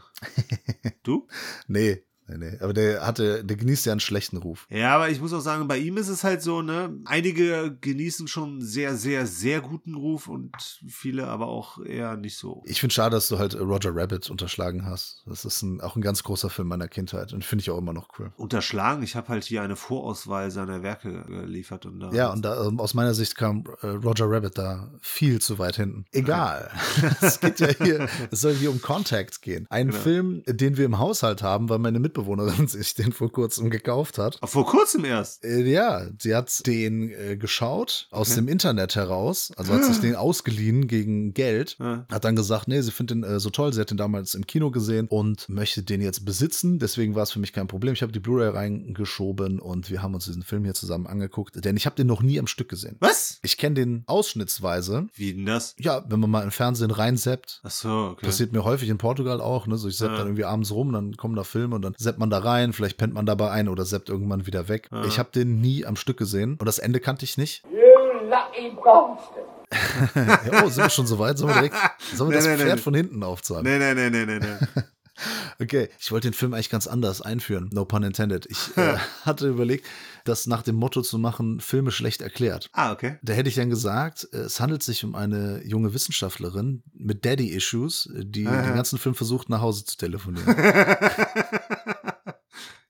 du? Nee, nee, nee. Aber der hatte, der genießt ja einen schlechten Ruf. Ja, aber ich muss auch sagen, bei ihm ist es halt so, ne? Einige genießen schon sehr, sehr, sehr guten Ruf und viele aber auch eher nicht so. Ich finde schade, dass du halt Roger Rabbit unterschlagen hast. Das ist ein, auch ein ganz großer Film meiner Kindheit und finde ich auch immer noch cool. Unterschlagen, ich habe halt hier eine Vorauswahl seiner Werke geliefert und da Ja, und da, ähm, aus meiner Sicht kam äh, Roger Rabbit da viel zu weit hinten. Egal. es geht ja hier, es soll hier um Contact gehen. Ein Genau. Film, den wir im Haushalt haben, weil meine Mitbewohnerin sich den vor kurzem gekauft hat. Vor kurzem erst. Äh, ja, sie hat den äh, geschaut aus Okay. dem Internet heraus, also hat sich den ausgeliehen gegen Geld. Ja. Hat dann gesagt, nee, sie findet den äh, so toll, sie hat den damals im Kino gesehen und möchte den jetzt besitzen. Deswegen war es für mich kein Problem. Ich habe die Blu-ray reingeschoben und wir haben uns diesen Film hier zusammen angeguckt, denn ich habe den noch nie am Stück gesehen. Was? Ich kenne den ausschnittsweise. Wie denn das? Ja, wenn man mal im Fernsehen reinseppt. Ach so, okay. Passiert mir häufig in Portugal auch, ne? So ich sepp Ja. dann irgendwie abends rum, dann kommen da Filme und dann seppt man da rein, vielleicht pennt man dabei ein oder seppt irgendwann wieder weg. Ja. Ich habe den nie am Stück gesehen und das Ende kannte ich nicht. You lucky bastard. Ja, oh, sind wir schon so weit? Sollen wir direkt, sollen wir Nee, das nee, nee, Pferd nee. von hinten aufzahlen? Nee, nee, nee, nee, nee, nee. Okay, ich wollte den Film eigentlich ganz anders einführen. No pun intended. Ich äh, hatte überlegt, das nach dem Motto zu machen, Filme schlecht erklärt. ah, okay. Da hätte ich dann gesagt, äh, es handelt sich um eine junge Wissenschaftlerin mit Daddy-Issues, die Ah, ja. den ganzen Film versucht, nach Hause zu telefonieren.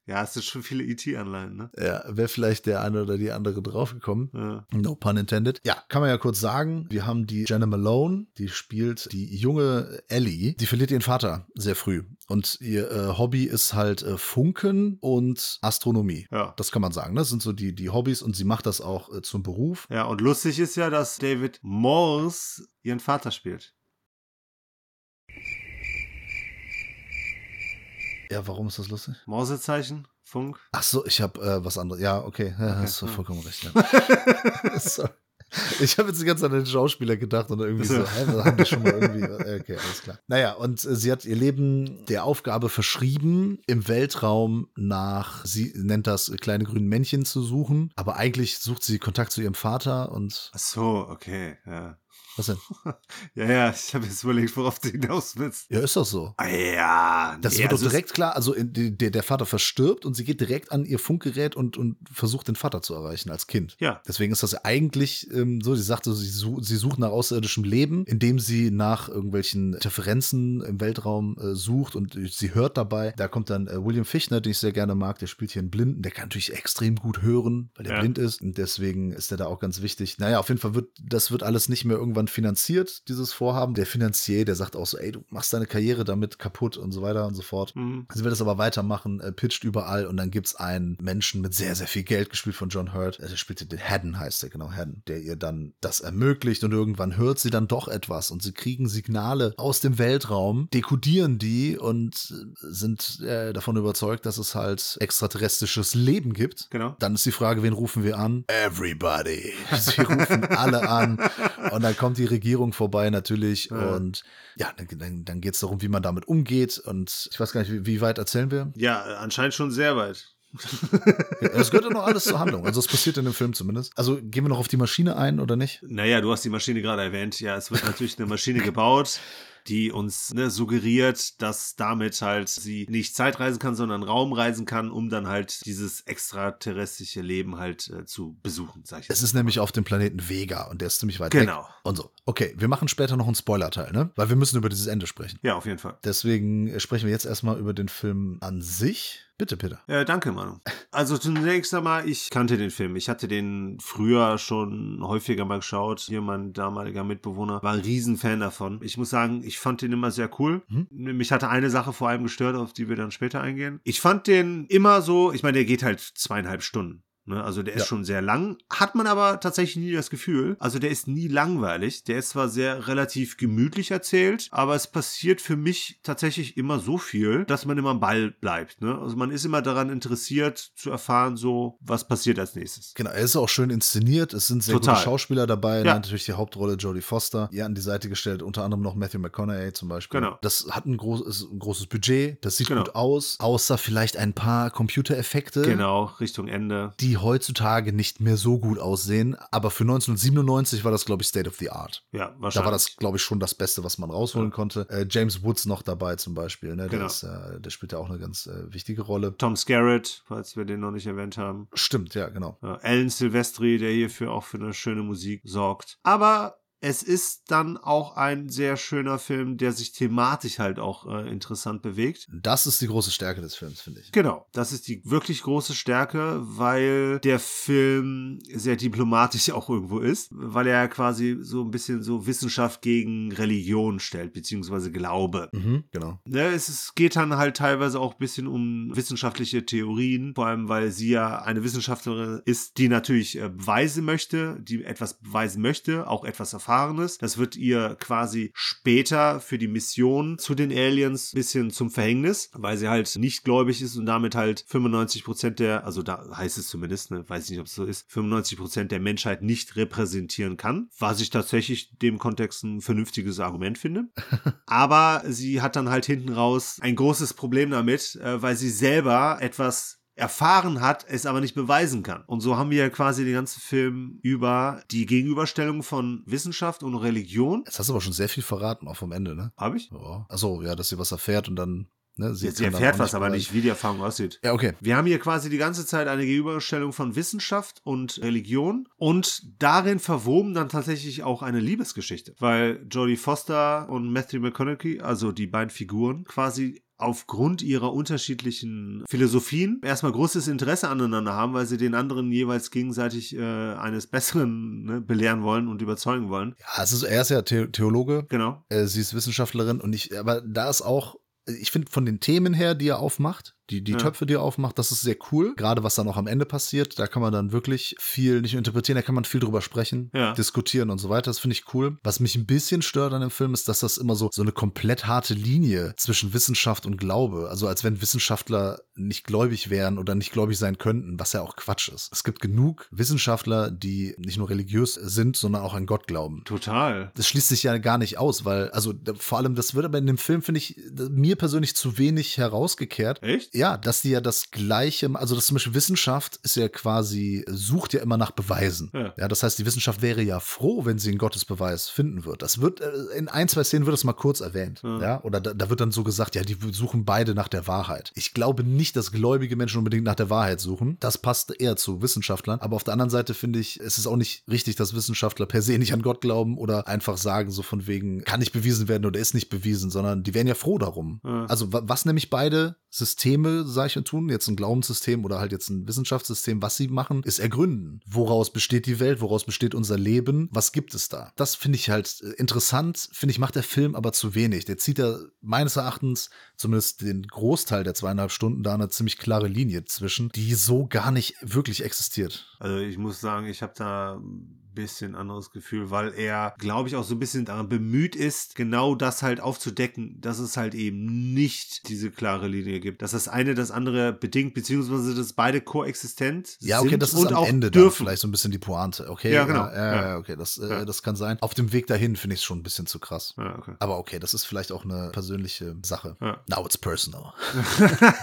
Ja, es sind schon viele E.T.-Anleihen, ne? Ja, wäre vielleicht der eine oder die andere draufgekommen. Ja. No pun intended. Ja, kann man ja kurz sagen. Wir haben die Jenna Malone, die spielt die junge Ellie. Die verliert ihren Vater sehr früh. Und ihr äh, Hobby ist halt äh, Funken und Astronomie. Ja. Das kann man sagen. ne? Das sind so die, die Hobbys und sie macht das auch äh, zum Beruf. Ja, und lustig ist ja, dass David Morse ihren Vater spielt. Ja, warum ist das lustig? Morsezeichen, Funk. Ach so, ich habe äh, was anderes. Ja, okay, ja, Okay, hast du vollkommen recht. Ja. Sorry. Ich habe jetzt die ganze Zeit an den Schauspieler gedacht und irgendwie so, hä, haben die schon mal irgendwie. äh, Okay, alles klar. Naja, und äh, sie hat ihr Leben der Aufgabe verschrieben, im Weltraum nach, sie nennt das äh, kleine grüne Männchen zu suchen, aber eigentlich sucht sie Kontakt zu ihrem Vater und Ach so, okay, ja. Was denn? Ja, ja, ich habe jetzt überlegt, worauf du hinaus willst. Ja, ist doch so. Ah, ja, Das nee, wird doch also es- direkt klar, also der, der Vater verstirbt und sie geht direkt an ihr Funkgerät und, und versucht den Vater zu erreichen als Kind. Ja, Deswegen ist das ja eigentlich ähm, so, sie sagte, sie, su sie sucht nach außerirdischem Leben, indem sie nach irgendwelchen Interferenzen im Weltraum äh, sucht und sie hört dabei. Da kommt dann äh, William Fichtner, den ich sehr gerne mag, der spielt hier einen Blinden, der kann natürlich extrem gut hören, weil er Ja. blind ist und deswegen ist er da auch ganz wichtig. Naja, auf jeden Fall wird, das wird alles nicht mehr irgendwann finanziert, dieses Vorhaben. Der Finanzier, der sagt auch so, ey, du machst deine Karriere damit kaputt und so weiter und so fort. mhm. Sie will das aber weitermachen, äh, pitcht überall und dann gibt's einen Menschen mit sehr, sehr viel Geld, gespielt von John Hurt. Äh, Der spielte den Haddon, heißt der, genau, Haddon, der ihr dann das ermöglicht und irgendwann hört sie dann doch etwas und sie kriegen Signale aus dem Weltraum, dekodieren die und äh, sind äh, davon überzeugt, dass es halt extraterrestrisches Leben gibt. genau. Dann ist die Frage, wen rufen wir an? Everybody. Sie rufen alle an. Und dann kommt die Regierung vorbei natürlich. Ja. Und ja, dann, dann, geht es darum, wie man damit umgeht. Und ich weiß gar nicht, wie, wie weit erzählen wir? Ja, anscheinend schon sehr weit. Es gehört ja noch alles zur Handlung. Also es passiert in dem Film zumindest. Also gehen wir noch auf die Maschine ein oder nicht? Naja, du hast die Maschine gerade erwähnt. Ja, es wird natürlich eine Maschine gebaut, die uns ne, suggeriert, dass damit halt sie nicht Zeitreisen kann, sondern Raum reisen kann, um dann halt dieses extraterrestrische Leben halt äh, zu besuchen, sag ich Es ist nämlich auf dem Planeten Vega und der ist ziemlich weit Genau. weg. Und so. Okay, wir machen später noch einen Spoiler-Teil, ne? Weil wir müssen über dieses Ende sprechen. Ja, auf jeden Fall. Deswegen äh, sprechen wir jetzt erstmal über den Film an sich. Bitte, Peter. Äh, danke, Manu. Also zunächst einmal, ich kannte den Film. Ich hatte den früher schon häufiger mal geschaut. Hier mein damaliger Mitbewohner war ein Riesenfan davon. Ich muss sagen, ich fand den immer sehr cool. Mhm. Mich hatte eine Sache vor allem gestört, auf die wir dann später eingehen. Ich fand den immer so, ich meine, der geht halt zweieinhalb Stunden. Ne? Also der ist Ja. schon sehr lang, hat man aber tatsächlich nie das Gefühl. Also der ist nie langweilig. Der ist zwar sehr relativ gemütlich erzählt, aber es passiert für mich tatsächlich immer so viel, dass man immer am Ball bleibt. Ne? Also man ist immer daran interessiert zu erfahren, so was passiert als nächstes. Genau, er ist auch schön inszeniert. Es sind sehr Total. gute Schauspieler dabei. Ja. Natürlich die Hauptrolle Jodie Foster. Ihr an die Seite gestellt, unter anderem noch Matthew McConaughey zum Beispiel. Genau. Das hat ein, groß, ein großes Budget. Das sieht Genau. gut aus. Außer vielleicht ein paar Computereffekte. Genau, Richtung Ende. Die heutzutage nicht mehr so gut aussehen. Aber für 1997 war das, glaube ich, State of the Art. Ja, wahrscheinlich. Da war das, glaube ich, schon das Beste, was man rausholen Ja. konnte. Äh, James Woods noch dabei zum Beispiel. Ne? Der, Genau. ist, äh, der spielt ja auch eine ganz äh, wichtige Rolle. Tom Skerritt, falls wir den noch nicht erwähnt haben. Stimmt, ja, genau. Ja, Alan Silvestri, der hierfür auch für eine schöne Musik sorgt. Aber es ist dann auch ein sehr schöner Film, der sich thematisch halt auch äh, interessant bewegt. Das ist die große Stärke des Films, finde ich. Genau, das ist die wirklich große Stärke, weil der Film sehr diplomatisch auch irgendwo ist, weil er quasi so ein bisschen so Wissenschaft gegen Religion stellt, beziehungsweise Glaube. Mhm, genau. Ne, es geht dann halt teilweise auch ein bisschen um wissenschaftliche Theorien, vor allem weil sie ja eine Wissenschaftlerin ist, die natürlich äh, beweisen möchte, die etwas beweisen möchte, auch etwas Erfahrenes. Das wird ihr quasi später für die Mission zu den Aliens ein bisschen zum Verhängnis, weil sie halt nicht gläubig ist und damit halt 95 Prozent der, also da heißt es zumindest, ne, weiß ich nicht, ob es so ist, 95 Prozent der Menschheit nicht repräsentieren kann, was ich tatsächlich dem Kontext ein vernünftiges Argument finde. Aber sie hat dann halt hinten raus ein großes Problem damit, äh, weil sie selber etwas erfahren hat, es aber nicht beweisen kann. Und so haben wir ja quasi den ganzen Film über die Gegenüberstellung von Wissenschaft und Religion. Jetzt hast du aber schon sehr viel verraten, auch vom Ende, ne? Habe ich? Ja. Achso, ja, dass sie was erfährt und dann, ne? Sie, sie erfährt was, aber nicht, wie die Erfahrung aussieht. Ja, okay. Wir haben hier quasi die ganze Zeit eine Gegenüberstellung von Wissenschaft und Religion und darin verwoben dann tatsächlich auch eine Liebesgeschichte, weil Jodie Foster und Matthew McConaughey, also die beiden Figuren, quasi aufgrund ihrer unterschiedlichen Philosophien erstmal großes Interesse aneinander haben, weil sie den anderen jeweils gegenseitig äh, eines Besseren ne, belehren wollen und überzeugen wollen. Ja, es ist, er ist ja The Theologe. Genau. Äh, sie ist Wissenschaftlerin und ich, aber da ist auch, ich finde von den Themen her, die er aufmacht, die, die Ja. Töpfe, die er aufmacht, das ist sehr cool. Gerade was dann auch am Ende passiert, da kann man dann wirklich viel nicht nur interpretieren, da kann man viel drüber sprechen, Ja. diskutieren und so weiter. Das finde ich cool. Was mich ein bisschen stört an dem Film ist, dass das immer so, so eine komplett harte Linie zwischen Wissenschaft und Glaube. Also als wenn Wissenschaftler nicht gläubig wären oder nicht gläubig sein könnten, was ja auch Quatsch ist. Es gibt genug Wissenschaftler, die nicht nur religiös sind, sondern auch an Gott glauben Total. das schließt sich ja gar nicht aus, weil, also vor allem, das wird aber in dem Film, finde ich, mir persönlich zu wenig herausgekehrt. Echt? Ja, dass die ja das Gleiche, also das zum Beispiel Wissenschaft ist ja quasi, sucht ja immer nach Beweisen. Ja. das heißt, die Wissenschaft wäre ja froh, wenn sie einen Gottesbeweis finden wird. Das wird, äh, in ein, zwei Szenen wird das mal kurz erwähnt. Ja. Ja, oder da, da wird dann so gesagt, ja, die suchen beide nach der Wahrheit. Ich glaube nicht, dass gläubige Menschen unbedingt nach der Wahrheit suchen. Das passt eher zu Wissenschaftlern. Aber auf der anderen Seite finde ich, es ist auch nicht richtig, dass Wissenschaftler per se nicht an Gott glauben oder einfach sagen, so von wegen, kann nicht bewiesen werden oder ist nicht bewiesen, sondern die wären ja froh darum. Ja. Also, wa- was nämlich beide Systeme, sag ich und tun, jetzt ein Glaubenssystem oder halt jetzt ein Wissenschaftssystem, was sie machen, ist ergründen. Woraus besteht die Welt? Woraus besteht unser Leben? Was gibt es da? Das finde ich halt äh, interessant, finde ich, macht der Film aber zu wenig. Der zieht da meines Erachtens zumindest den Großteil der zweieinhalb Stunden da eine ziemlich klare Linie zwischen, die so gar nicht wirklich existiert. Also ich muss sagen, ich habe da bisschen anderes Gefühl, weil er, glaube ich, auch so ein bisschen daran bemüht ist, genau das halt aufzudecken, dass es halt eben nicht diese klare Linie gibt. Dass das eine das andere bedingt, beziehungsweise dass beide koexistent Ja, okay, sind das ist und am auch Ende dürfen. vielleicht so ein bisschen die Pointe. Okay, Ja, genau. Ja, ja, Ja. ja, okay, das, äh, Ja. das kann sein. Auf dem Weg dahin finde ich es schon ein bisschen zu krass. Ja, okay. Aber okay, das ist vielleicht auch eine persönliche Sache. Now it's personal.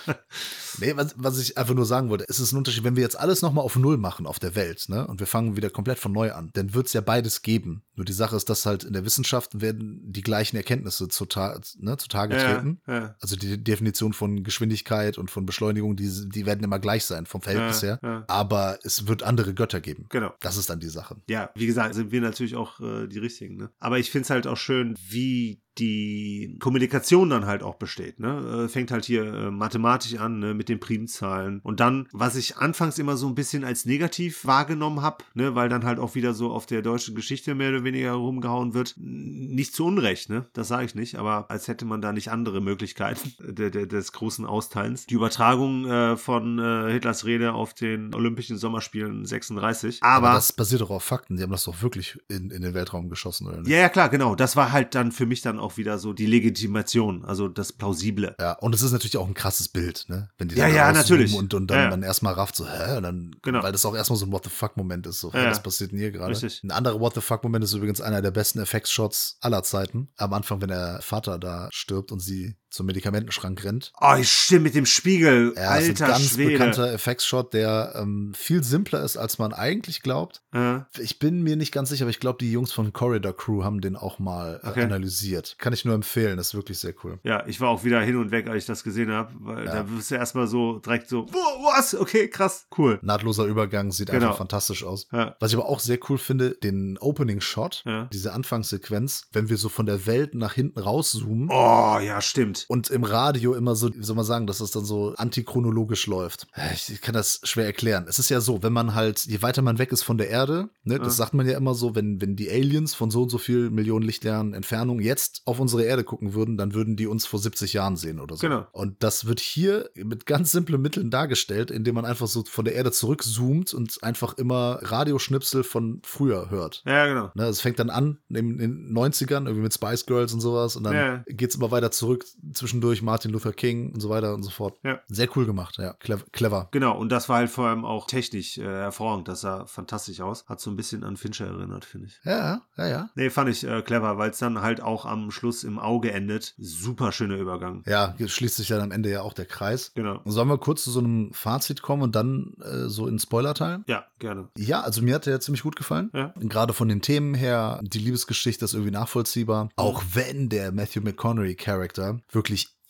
nee, was, was ich einfach nur sagen wollte, es ist ein Unterschied, wenn wir jetzt alles nochmal auf Null machen auf der Welt, ne, und wir fangen wieder komplett von neu an, dann wird es ja beides geben. Nur die Sache ist, dass halt in der Wissenschaft werden die gleichen Erkenntnisse zutage, ne, zutage Ja, treten. ja. Also die Definition von Geschwindigkeit und von Beschleunigung, die, die werden immer gleich sein, vom Verhältnis Ja, her. Aber es wird andere Götter geben. Genau. Das ist dann die Sache. Ja, wie gesagt, sind wir natürlich auch äh, die Richtigen. Ne? Aber ich finde es halt auch schön, wie die Kommunikation dann halt auch besteht. Ne? Äh, fängt halt hier äh, mathematisch an ne? mit den Primzahlen. Und dann, was ich anfangs immer so ein bisschen als negativ wahrgenommen habe, ne? weil dann halt auch wieder so auf der deutschen Geschichte mehr oder weniger rumgehauen wird, nicht zu Unrecht, ne? das sage ich nicht, aber als hätte man da nicht andere Möglichkeiten de, de, des großen Austeilens. Die Übertragung äh, von äh, Hitlers Rede auf den Olympischen Sommerspielen 36. Aber, Aber, das basiert doch auf Fakten. Die haben das doch wirklich in, in den Weltraum geschossen, oder nicht? ja, ja, klar, genau. Das war halt dann für mich dann auch wieder so die Legitimation, also das Plausible. Ja, und es ist natürlich auch ein krasses Bild, ne? Wenn die Ja, ja, natürlich. Und, und dann, Ja, ja. dann erstmal rafft so, hä? Und dann, Genau. Weil das auch erstmal so ein What the fuck-Moment ist. So, Ja, was passiert denn hier gerade? Ein anderer What the fuck-Moment ist übrigens einer der besten Effektshots aller Zeiten. Am Anfang, wenn der Vater da stirbt und sie zum Medikamentenschrank rennt. Oh, ich stimme mit dem Spiegel. Ja, das ist Alter ein ganz Schwede. bekannter Effektshot, der ähm, viel simpler ist, als man eigentlich glaubt. Äh, Ich bin mir nicht ganz sicher, aber ich glaube, die Jungs von Corridor Crew haben den auch mal äh, Okay. analysiert. Kann ich nur empfehlen, das ist wirklich sehr cool. ja, ich war auch wieder hin und weg, als ich das gesehen habe, weil Ja. da wirst du erstmal so direkt so, "Wo- was? Okay, krass, cool. Nahtloser Übergang, sieht Genau. einfach fantastisch aus. Ja. Was ich aber auch sehr cool finde, den Opening Shot, Ja. diese Anfangssequenz, wenn wir so von der Welt nach hinten rauszoomen Oh, ja, stimmt. Und im Radio immer so, wie soll man sagen, dass es dann so antichronologisch läuft. Ich, kann das schwer erklären. Es ist ja so, wenn man halt, je weiter man weg ist von der Erde, ne, das Ja. sagt man ja immer so, wenn, wenn die Aliens von so und so viel Millionen Lichtjahren Entfernung jetzt auf unsere Erde gucken würden, dann würden die uns vor 70 Jahren sehen oder so. Genau. Und das wird hier mit ganz simplen Mitteln dargestellt, indem man einfach so von der Erde zurückzoomt und einfach immer Radioschnipsel von früher hört. Ja, genau. Ne, es fängt dann an in den 90ern, irgendwie mit Spice Girls und sowas, und dann Ja. geht's immer weiter zurück, zwischendurch Martin Luther King und so weiter und so fort. Ja. Sehr cool gemacht, ja. Clever. Genau, und das war halt vor allem auch technisch äh, hervorragend. Das sah fantastisch aus. Hat so ein bisschen an Fincher erinnert, finde ich. Ja, ja, ja. Nee, fand ich äh, clever, weil es dann halt auch am Schluss im Auge endet. Super schöner Übergang. Ja, schließt sich dann am Ende ja auch der Kreis. Genau. Sollen wir kurz zu so einem Fazit kommen und dann äh, so in Spoiler-Teil? Ja, gerne. Ja, also mir hat der ziemlich gut gefallen. Ja. Gerade von den Themen her, die Liebesgeschichte ist irgendwie nachvollziehbar. Auch wenn der Matthew McConaughey-Charakter wirklich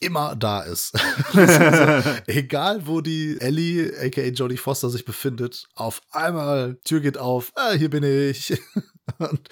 immer da ist. Egal, wo die Ellie, aka Jodie Foster, sich befindet, auf einmal, Tür geht auf, ah, hier bin ich. Und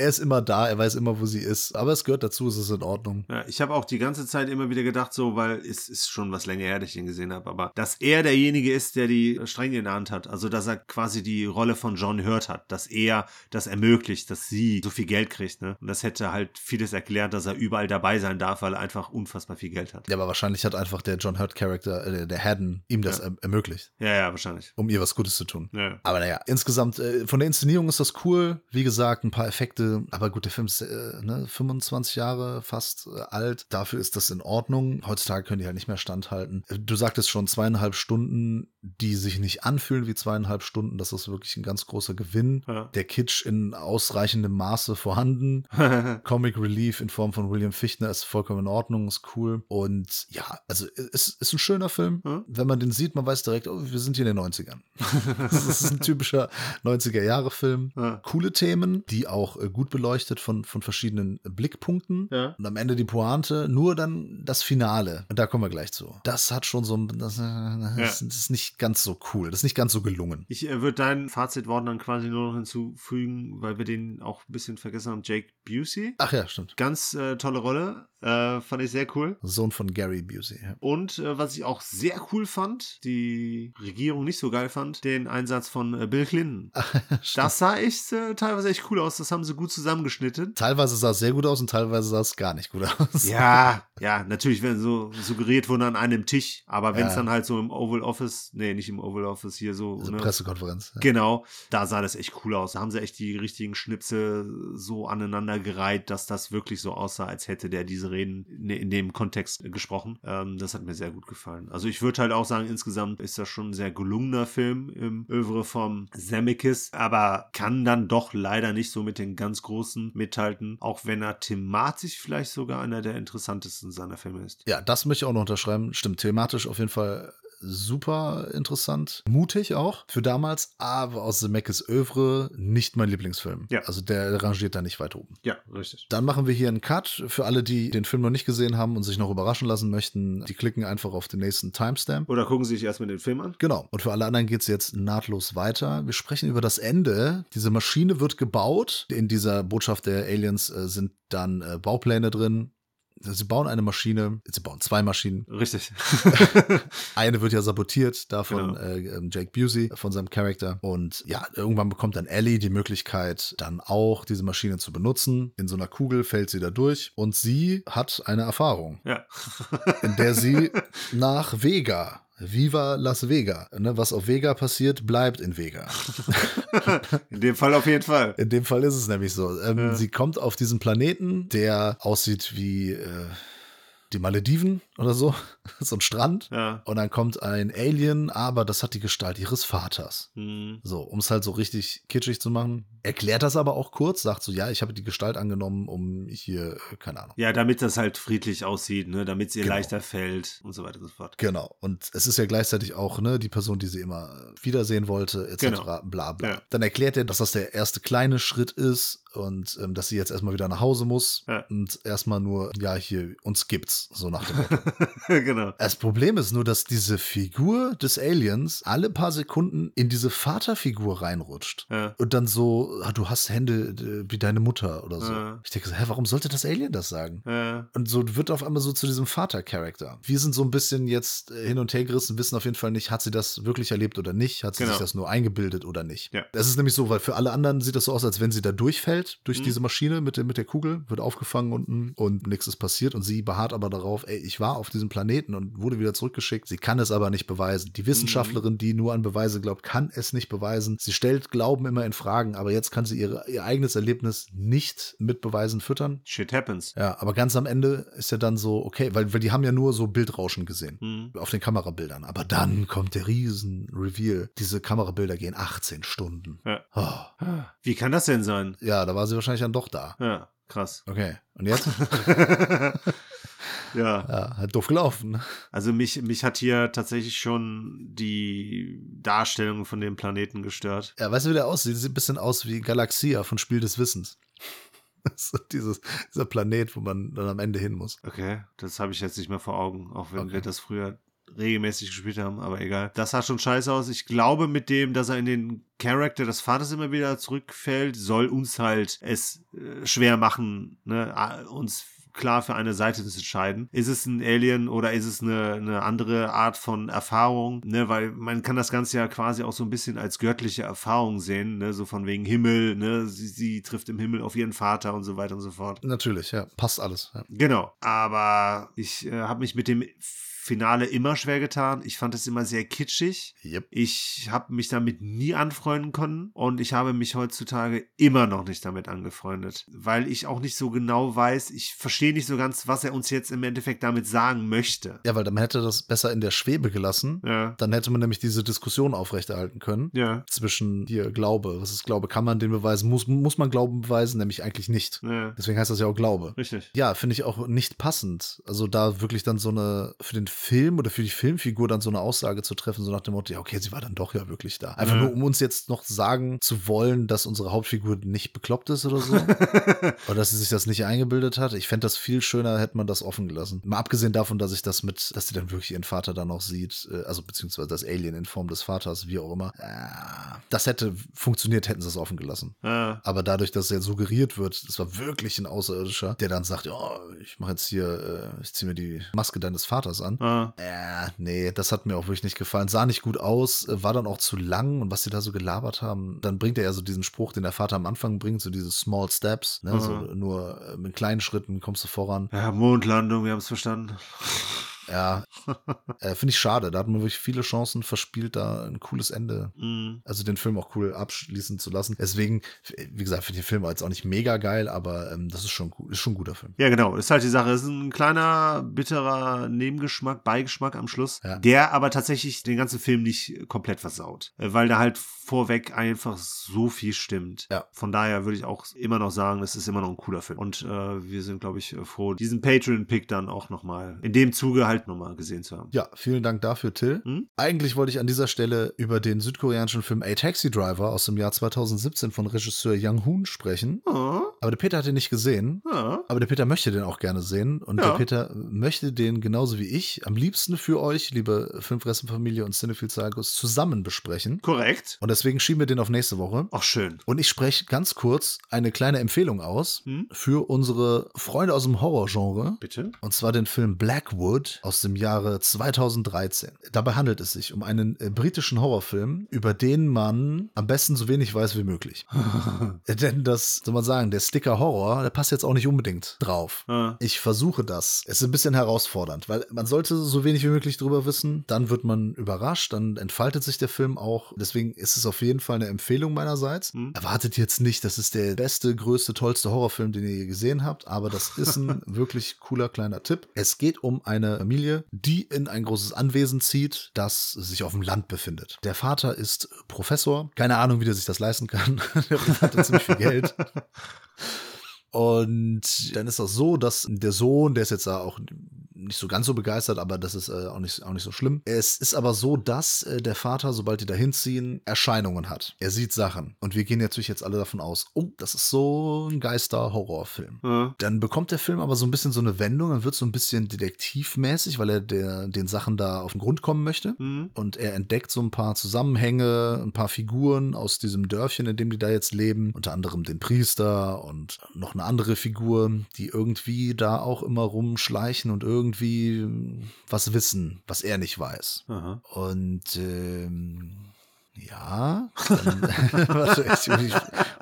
er ist immer da, er weiß immer, wo sie ist. Aber es gehört dazu, es ist in Ordnung. Ja, ich habe auch die ganze Zeit immer wieder gedacht, so, weil es ist schon was länger her, dass ich ihn gesehen habe, aber dass er derjenige ist, der die Stränge in der Hand hat. Also, dass er quasi die Rolle von John Hurt hat, dass er das ermöglicht, dass sie so viel Geld kriegt. Ne? Und das hätte halt vieles erklärt, dass er überall dabei sein darf, weil er einfach unfassbar viel Geld hat. Ja, aber wahrscheinlich hat einfach der John Hurt-Charakter, äh, der Haddon, ihm das Ja. erm- ermöglicht, Ja, ja, wahrscheinlich. um ihr was Gutes zu tun. Ja. Aber naja, insgesamt, äh, von der Inszenierung ist das cool. Wie gesagt, ein paar Effekte. Aber gut, der Film ist äh, ne, 25 Jahre fast äh, alt. Dafür ist das in Ordnung. Heutzutage können die halt nicht mehr standhalten. Äh, Du sagtest schon zweieinhalb Stunden, die sich nicht anfühlen wie zweieinhalb Stunden. Das ist wirklich ein ganz großer Gewinn. Ja. Der Kitsch in ausreichendem Maße vorhanden. Comic Relief in Form von William Fichtner ist vollkommen in Ordnung, ist cool. Und ja, also es ist ein schöner Film. Hm? Wenn man den sieht, man weiß direkt, oh, wir sind hier in den 90ern. das ist ein typischer 90er-Jahre-Film. Ja. Coole Themen, die auch äh, gut beleuchtet von, von verschiedenen Blickpunkten. Ja. Und am Ende die Pointe, nur dann das Finale. Und da kommen wir gleich zu. Das hat schon so ein, das, das ist nicht ganz so cool. Das ist nicht ganz so gelungen. Ich äh, würde dein Fazitworten dann quasi nur noch hinzufügen, weil wir den auch ein bisschen vergessen haben. Jake Busey. Ach ja, stimmt. Ganz äh, tolle Rolle. Äh, fand ich sehr cool. Sohn von Gary Busey. Ja. Und äh, was ich auch sehr cool fand, die Regierung nicht so geil fand, den Einsatz von äh, Bill Clinton. Das sah echt äh, teilweise echt cool aus. Das haben sie gut zusammengeschnitten. Teilweise sah es sehr gut aus und teilweise sah es gar nicht gut aus. Ja, ja, natürlich, wenn so suggeriert wurde an einem Tisch, aber wenn es Ja. dann halt so im Oval Office, nee, nicht im Oval Office, hier so, Diese ne, Pressekonferenz. Ja. Genau, da sah das echt cool aus. Da haben sie echt die richtigen Schnipsel so aneinandergereiht, dass das wirklich so aussah, als hätte der diese Reden in, in dem Kontext gesprochen. Ähm, das hat mir sehr gut gefallen. Also ich würde halt auch sagen, insgesamt ist das schon ein sehr gelungener Film im Övre vom Zemeckis, aber kann dann doch leider nicht so mit den ganz Großen mithalten, auch wenn er thematisch vielleicht sogar einer der interessantesten seiner Filme ist. Ja, das möchte ich auch noch unterschreiben. Stimmt, thematisch auf jeden Fall super interessant. Mutig auch für damals, aber aus Zemeckis Övre nicht mein Lieblingsfilm. Ja. Also der rangiert da nicht weit oben. Ja, richtig. Dann machen wir hier einen Cut. Für alle, die den Film noch nicht gesehen haben und sich noch überraschen lassen möchten, die klicken einfach auf den nächsten Timestamp. Oder gucken Sie sich erstmal den Film an. Genau. Und für alle anderen geht es jetzt nahtlos weiter. Wir sprechen über das Ende. Diese Maschine wird gebaut. In dieser Botschaft der Aliens äh, sind dann äh, Baupläne drin. Sie bauen eine Maschine, sie bauen zwei Maschinen. Richtig. Eine wird ja sabotiert, davon Genau. äh, ähm, Jake Busey, von seinem Charakter. Und ja, irgendwann bekommt dann Ellie die Möglichkeit, dann auch diese Maschine zu benutzen. In so einer Kugel fällt sie da durch und sie hat eine Erfahrung, ja. in der sie nach Vega. Viva Las Vega. Ne, was auf Vega passiert, bleibt in Vega. In dem Fall auf jeden Fall. In dem Fall ist es nämlich so. Ähm, Ja. Sie kommt auf diesen Planeten, der aussieht wie äh, die Malediven oder so. so ein Strand. Ja. Und dann kommt ein Alien, aber das hat die Gestalt ihres Vaters. Hm. So, um es halt so richtig kitschig zu machen. Erklärt das aber auch kurz, sagt so, ja, ich habe die Gestalt angenommen, um hier, äh, keine Ahnung. Ja, damit das halt friedlich aussieht, ne? damit es ihr Genau. leichter fällt und so weiter und so fort. Genau. Und es ist ja gleichzeitig auch, ne, die Person, die sie immer wiedersehen wollte, etc. Genau. Bla bla. Ja. Dann erklärt er, dass das der erste kleine Schritt ist und ähm, dass sie jetzt erstmal wieder nach Hause muss Ja. und erstmal nur, ja, hier, uns gibt's, so nach dem Motto. genau. Das Problem ist nur, dass diese Figur des Aliens alle paar Sekunden in diese Vaterfigur reinrutscht. Ja. Und dann so, ah, du hast Hände äh, wie deine Mutter oder so. Ja. Ich denke so, hä, warum sollte das Alien das sagen? Ja. Und so wird auf einmal so zu diesem Vater-Charakter. Wir sind so ein bisschen jetzt äh, hin und her gerissen, wissen auf jeden Fall nicht, hat sie das wirklich erlebt oder nicht? Hat sie Genau. sich das nur eingebildet oder nicht? Das ist nämlich so, weil für alle anderen sieht das so aus, als wenn sie da durchfällt, durch Mhm. diese Maschine mit der, mit der Kugel, wird aufgefangen unten und nichts ist passiert. Und sie beharrt aber darauf, ey, ich war auf diesem Planeten und wurde wieder zurückgeschickt. Sie kann es aber nicht beweisen. Die Wissenschaftlerin, die nur an Beweise glaubt, kann es nicht beweisen. Sie stellt Glauben immer in Fragen, aber jetzt kann sie ihre, ihr eigenes Erlebnis nicht mit Beweisen füttern. Shit happens. Ja, aber ganz am Ende ist ja dann so, okay, weil, weil die haben ja nur so Bildrauschen gesehen Hm. auf den Kamerabildern. Aber dann kommt der Riesen-Reveal. Diese Kamerabilder gehen 18 Stunden. Ja. Oh. Wie kann das denn sein? Ja, da war sie wahrscheinlich dann doch da. Ja, krass. Okay, und jetzt? ja. ja, hat doof gelaufen. ne? Also mich, mich hat hier tatsächlich schon die Darstellung von dem Planeten gestört. Ja, weißt du, wie der aussieht? Sieht ein bisschen aus wie Galaxia von Spiel des Wissens. Ist dieses, dieser Planet, wo man dann am Ende hin muss. Okay, das habe ich jetzt nicht mehr vor Augen, auch wenn Okay. wir das früher regelmäßig gespielt haben, aber egal. Das sah schon scheiße aus. Ich glaube, mit dem, dass er in den Charakter des Vaters immer wieder zurückfällt, soll uns halt es äh, schwer machen, ne, uns klar für eine Seite zu entscheiden. Ist es ein Alien oder ist es eine, eine andere Art von Erfahrung? Ne, weil man kann das Ganze ja quasi auch so ein bisschen als göttliche Erfahrung sehen, ne, so von wegen Himmel, ne, sie, sie trifft im Himmel auf ihren Vater und so weiter und so fort. Natürlich, ja. Passt alles. Ja. Genau, aber ich äh, habe mich mit dem Finale immer schwer getan. Ich fand es immer sehr kitschig. Yep. Ich habe mich damit nie anfreunden können und ich habe mich heutzutage immer noch nicht damit angefreundet, weil ich auch nicht so genau weiß, ich verstehe nicht so ganz, was er uns jetzt im Endeffekt damit sagen möchte. Ja, weil dann hätte das besser in der Schwebe gelassen. Ja, Dann hätte man nämlich diese Diskussion aufrechterhalten können. ja, Zwischen hier Glaube. Was ist Glaube? Kann man den beweisen? Muss, muss man Glauben beweisen? Nämlich eigentlich nicht. ja. Deswegen heißt das ja auch Glaube. Richtig. Ja, finde ich auch nicht passend. Also da wirklich dann so eine, für den Film oder für die Filmfigur dann so eine Aussage zu treffen, so nach dem Motto, ja, okay, sie war dann doch ja wirklich da. Einfach Ja. nur, um uns jetzt noch sagen zu wollen, dass unsere Hauptfigur nicht bekloppt ist oder so. oder dass sie sich das nicht eingebildet hat. Ich fände das viel schöner, hätte man das offen gelassen. Mal abgesehen davon, dass ich das mit, dass sie dann wirklich ihren Vater dann auch sieht, äh, also beziehungsweise das Alien in Form des Vaters, wie auch immer. Äh, das hätte funktioniert, hätten sie es offen gelassen. Ja, Aber dadurch, dass er suggeriert wird, das war wirklich ein Außerirdischer, der dann sagt, ja, ich mache jetzt hier, äh, ich ziehe mir die Maske deines Vaters an. Ja. Äh, nee, das hat mir auch wirklich nicht gefallen. Sah nicht gut aus, war dann auch zu lang und was sie da so gelabert haben, dann bringt er ja so diesen Spruch, den der Vater am Anfang bringt, so diese Small Steps, ne, Mhm. so nur äh, mit kleinen Schritten kommst du voran. ja Mondlandung, wir haben es verstanden. Ja, äh, finde ich schade. Da hat man wirklich viele Chancen verspielt, da ein cooles Ende Mhm. also den Film auch cool abschließen zu lassen. Deswegen, wie gesagt, finde ich den Film jetzt auch nicht mega geil, aber ähm, das ist schon, ist schon ein guter Film. Ja, genau. Ist halt die Sache. Es ist ein kleiner, bitterer Nebengeschmack, Beigeschmack am Schluss, Ja. der aber tatsächlich den ganzen Film nicht komplett versaut. Äh, Weil da halt vorweg einfach so viel stimmt. Ja. Von daher würde ich auch immer noch sagen, es ist immer noch ein cooler Film. Und äh, wir sind, glaube ich, froh, diesen Patreon-Pick dann auch nochmal in dem Zuge halt nochmal gesehen zu haben. Ja, vielen Dank dafür, Till. Hm? Eigentlich wollte ich an dieser Stelle über den südkoreanischen Film A Taxi Driver aus dem Jahr 2017 von Regisseur Young Hoon sprechen. Ah, Aber der Peter hat den nicht gesehen. ah. Aber der Peter möchte den auch gerne sehen. Und Ja. der Peter möchte den genauso wie ich am liebsten für euch, liebe Filmfressenfamilie und Cinephile Zagos, zusammen besprechen. Korrekt. Und deswegen schieben wir den auf nächste Woche. Ach, schön. Und ich spreche ganz kurz eine kleine Empfehlung aus Hm? für unsere Freunde aus dem Horrorgenre. Bitte? Und zwar den Film Blackwood aus dem Jahre 2013. Dabei handelt es sich um einen äh, britischen Horrorfilm, über den man am besten so wenig weiß wie möglich. Äh, Denn das, soll man sagen, der Sticker Horror, der passt jetzt auch nicht unbedingt drauf. Ah. Ich versuche das. Es ist ein bisschen herausfordernd, weil man sollte so wenig wie möglich drüber wissen. Dann wird man überrascht, dann entfaltet sich der Film auch. Deswegen ist es auf jeden Fall eine Empfehlung meinerseits. Hm. Erwartet jetzt nicht, das ist der beste, größte, tollste Horrorfilm, den ihr je gesehen habt, aber das ist ein wirklich cooler kleiner Tipp. Es geht um eine Familie, die in ein großes Anwesen zieht, das sich auf dem Land befindet. Der Vater ist Professor. Keine Ahnung, wie der sich das leisten kann. der hat ziemlich viel Geld. Und dann ist das so, dass der Sohn, der ist jetzt da auch nicht so ganz so begeistert, aber das ist äh, auch, nicht, auch nicht so schlimm. Es ist aber so, dass äh, der Vater, sobald die da hinziehen, Erscheinungen hat. Er sieht Sachen. Und wir gehen natürlich jetzt alle davon aus, oh, das ist so ein Geister-Horrorfilm. Ah. Dann bekommt der Film aber so ein bisschen so eine Wendung, dann wird so ein bisschen detektivmäßig, weil er der, den Sachen da auf den Grund kommen möchte. Hm? Und er entdeckt so ein paar Zusammenhänge, ein paar Figuren aus diesem Dörfchen, in dem die da jetzt leben. Unter anderem den Priester und noch eine andere Figur, die irgendwie da auch immer rumschleichen und irgendwie was wissen, was er nicht weiß. Aha. Und ähm, ja, dann, ich,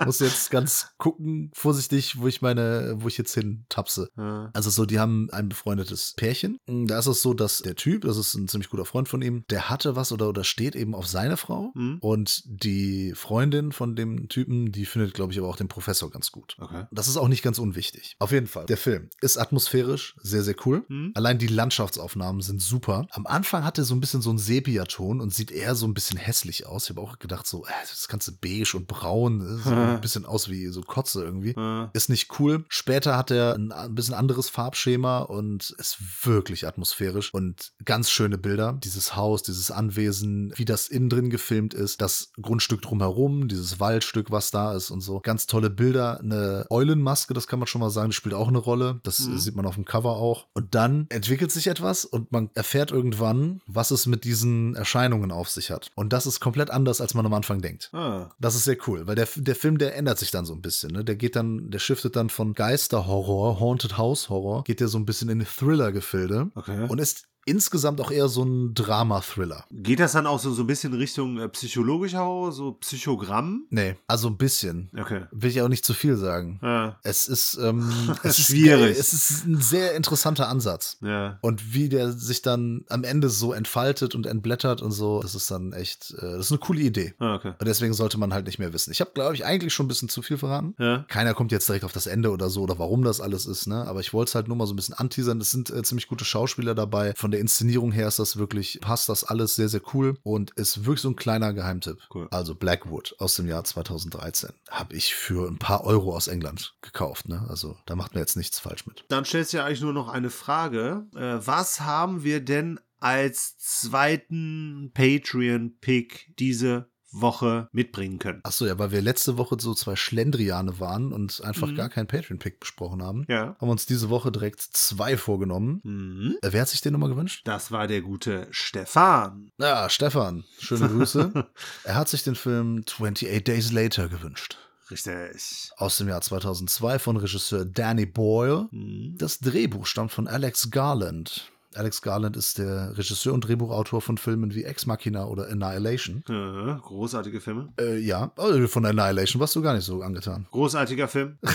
muss jetzt ganz gucken, vorsichtig, wo ich meine, wo ich jetzt hin tapse. Ah. Also so, die haben ein befreundetes Pärchen. Da ist es so, dass der Typ, das ist ein ziemlich guter Freund von ihm, der hatte was oder, oder steht eben auf seine Frau. Hm? Und die Freundin von dem Typen, die findet, glaube ich, aber auch den Professor ganz gut. Okay. Das ist auch nicht ganz unwichtig. Auf jeden Fall. Der Film ist atmosphärisch, sehr, sehr cool. Hm? Allein die Landschaftsaufnahmen sind super. Am Anfang hat er so ein bisschen so einen Sepia-Ton und sieht eher so ein bisschen hässlich aus. Ich habe auch gedacht, so, äh, das ganze beige und braun, das sieht ein bisschen aus wie so Kotze irgendwie. Äh, Ist nicht cool. Später hat er ein, ein bisschen anderes Farbschema und ist wirklich atmosphärisch und ganz schöne Bilder. Dieses Haus, dieses Anwesen, wie das innen drin gefilmt ist, das Grundstück drumherum, dieses Waldstück, was da ist und so. Ganz tolle Bilder. Eine Eulenmaske, das kann man schon mal sagen, die spielt auch eine Rolle. Das Mhm. äh, sieht man auf dem Cover auch. Und dann entwickelt sich etwas und man erfährt irgendwann, was es mit diesen Erscheinungen auf sich hat. Und das ist komplett anders, als man am Anfang denkt. ah, Das ist sehr cool, weil der, der Film, der ändert sich dann so ein bisschen. Ne? Der geht dann, der shiftet dann von Geisterhorror, Haunted House Horror, geht der so ein bisschen in Thriller-Gefilde okay. und ist insgesamt auch eher so ein Drama-Thriller. Geht das dann auch so, so ein bisschen Richtung äh, psychologischer Horror, so Psychogramm? Nee, also ein bisschen. Okay. Will ich auch nicht zu viel sagen. Ah, Es ist, ähm, es ist Schwierig. Es ist ein sehr interessanter Ansatz. ja. Und wie der sich dann am Ende so entfaltet und entblättert und so, das ist dann echt, äh, das ist eine coole Idee. Ah, okay. Und deswegen sollte man halt nicht mehr wissen. Ich habe, glaube ich, eigentlich schon ein bisschen zu viel verraten. Ja. Keiner kommt jetzt direkt auf das Ende oder so oder warum das alles ist, ne? Aber ich wollte es halt nur mal so ein bisschen anteasern. Es sind äh, ziemlich gute Schauspieler dabei. Von der Inszenierung her ist das wirklich, passt das alles sehr, sehr cool und ist wirklich so ein kleiner Geheimtipp. Cool. Also Blackwood aus dem Jahr 2013 habe ich für ein paar Euro aus England gekauft, ne? Also da macht man jetzt nichts falsch mit. Dann stellt sich ja eigentlich nur noch eine Frage. Äh, was haben wir denn als zweiten Patreon-Pick diese Woche mitbringen können? Ach so, ja, weil wir letzte Woche so zwei Schlendriane waren und einfach Mhm. gar keinen Patreon-Pick besprochen haben, Ja. haben wir uns diese Woche direkt zwei vorgenommen. Mhm. Äh, Wer hat sich den nochmal gewünscht? Das war der gute Stefan. Ja, Stefan, schöne Grüße. er hat sich den Film 28 Days Later gewünscht. Richtig. Aus dem Jahr 2002 von Regisseur Danny Boyle. Mhm. Das Drehbuch stammt von Alex Garland. Alex Garland ist der Regisseur und Drehbuchautor von Filmen wie Ex Machina oder Annihilation. Äh, großartige Filme. Äh, ja, oh, von Annihilation warst du gar nicht so angetan. Großartiger Film.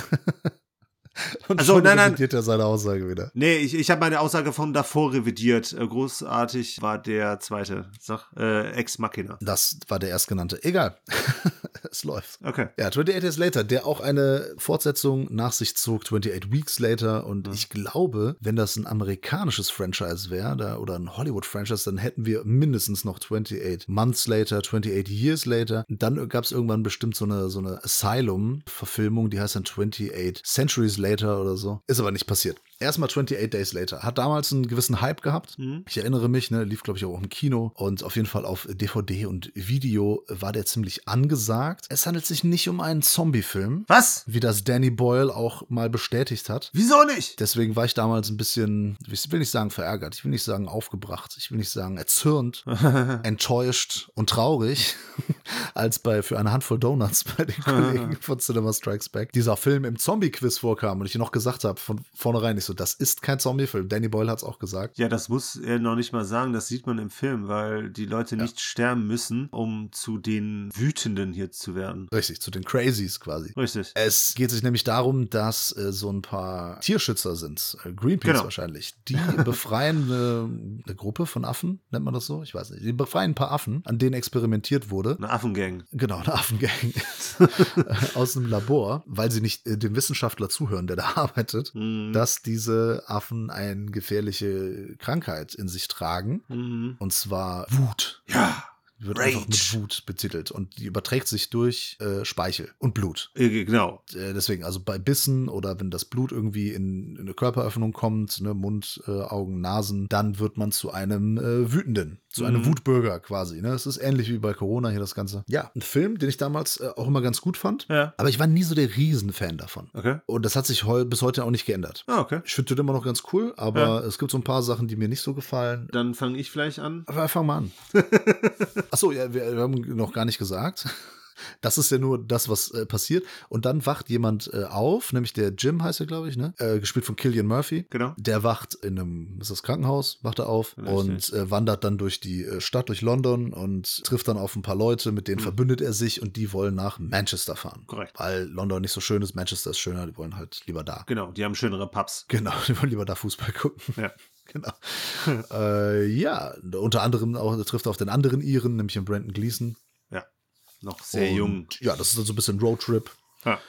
Und Also, nein, nein. revidiert er seine Aussage wieder. Nee, ich, ich habe meine Aussage von davor revidiert. Äh, großartig war der zweite. Sag, äh, Ex Machina. Das war der erstgenannte. Egal. es läuft. Okay. Ja, 28 Days Later, der auch eine Fortsetzung nach sich zog, 28 Weeks Later. Und Mhm. ich glaube, wenn das ein amerikanisches Franchise wäre oder ein Hollywood-Franchise, dann hätten wir mindestens noch 28 Months Later, 28 Years Later. Dann gab es irgendwann bestimmt so eine, so eine Asylum-Verfilmung, die heißt dann 28 Centuries Later oder so. Ist aber nicht passiert. Erstmal 28 Days Later. Hat damals einen gewissen Hype gehabt. Mhm. Ich erinnere mich, ne, lief glaube ich auch im Kino und auf jeden Fall auf DVD und Video war der ziemlich angesagt. Es handelt sich nicht um einen Zombie-Film, Was? wie das Danny Boyle auch mal bestätigt hat. Wieso nicht? Deswegen war ich damals ein bisschen, ich will nicht sagen verärgert, ich will nicht sagen aufgebracht, ich will nicht sagen erzürnt, enttäuscht und traurig, als bei für eine Handvoll Donuts bei den Kollegen von Cinema Strikes Back dieser Film im Zombie-Quiz vorkam und ich noch gesagt habe von vornherein nicht so, das ist kein Zombie-Film. Danny Boyle hat es auch gesagt. Ja, das muss er noch nicht mal sagen, das sieht man im Film, weil die Leute nicht sterben müssen, um zu den Wütenden hier zu werden. Richtig, zu den Crazies quasi. Richtig. Es geht sich nämlich darum, dass äh, so ein paar Tierschützer sind, äh, Greenpeace Genau. wahrscheinlich. Die befreien eine, eine Gruppe von Affen, nennt man das so? Ich weiß nicht. Die befreien ein paar Affen, an denen experimentiert wurde. Eine Affengang. Genau, eine Affengang aus einem Labor, weil sie nicht äh, dem Wissenschaftler zuhören, der da arbeitet, Mhm. dass diese Affen eine gefährliche Krankheit in sich tragen. Mhm. Und zwar Wut. Ja. Wird Rage. einfach mit Wut betitelt. Und die überträgt sich durch äh, Speichel und Blut. Äh, Genau. Äh, deswegen, also bei Bissen oder wenn das Blut irgendwie in, in eine Körperöffnung kommt, ne, Mund, äh, Augen, Nasen, dann wird man zu einem äh, Wütenden, zu einem Mhm. Wutbürger quasi. Ne? Es ist ähnlich wie bei Corona hier das Ganze. Ja, ein Film, den ich damals äh, auch immer ganz gut fand. Ja. Aber ich war nie so der Riesenfan davon. Okay. Und das hat sich heu bis heute auch nicht geändert. Ah, okay. Ich finde den immer noch ganz cool, aber es gibt so ein paar Sachen, die mir nicht so gefallen. Dann fange ich vielleicht an. Aber fang mal an. Achso, ja, wir, wir haben noch gar nicht gesagt. Das ist ja nur das, was äh, passiert. Und dann wacht jemand äh, auf, nämlich der Jim heißt er, glaube ich, ne? Äh, gespielt von Killian Murphy. Genau. Der wacht in einem, ist das Krankenhaus, wacht er auf Richtig. und äh, wandert dann durch die äh, Stadt, durch London und trifft dann auf ein paar Leute, mit denen verbündet er sich und die wollen nach Manchester fahren. Korrekt. Weil London nicht so schön ist, Manchester ist schöner, die wollen halt lieber da. Genau, die haben schönere Pubs. Genau, die wollen lieber da Fußball gucken. Ja. Genau. äh, ja, unter anderem auch trifft er auf den anderen Iren, nämlich den Brandon Gleason. Ja. Noch sehr Und, jung. Ja, das ist dann so ein bisschen Roadtrip. Ja.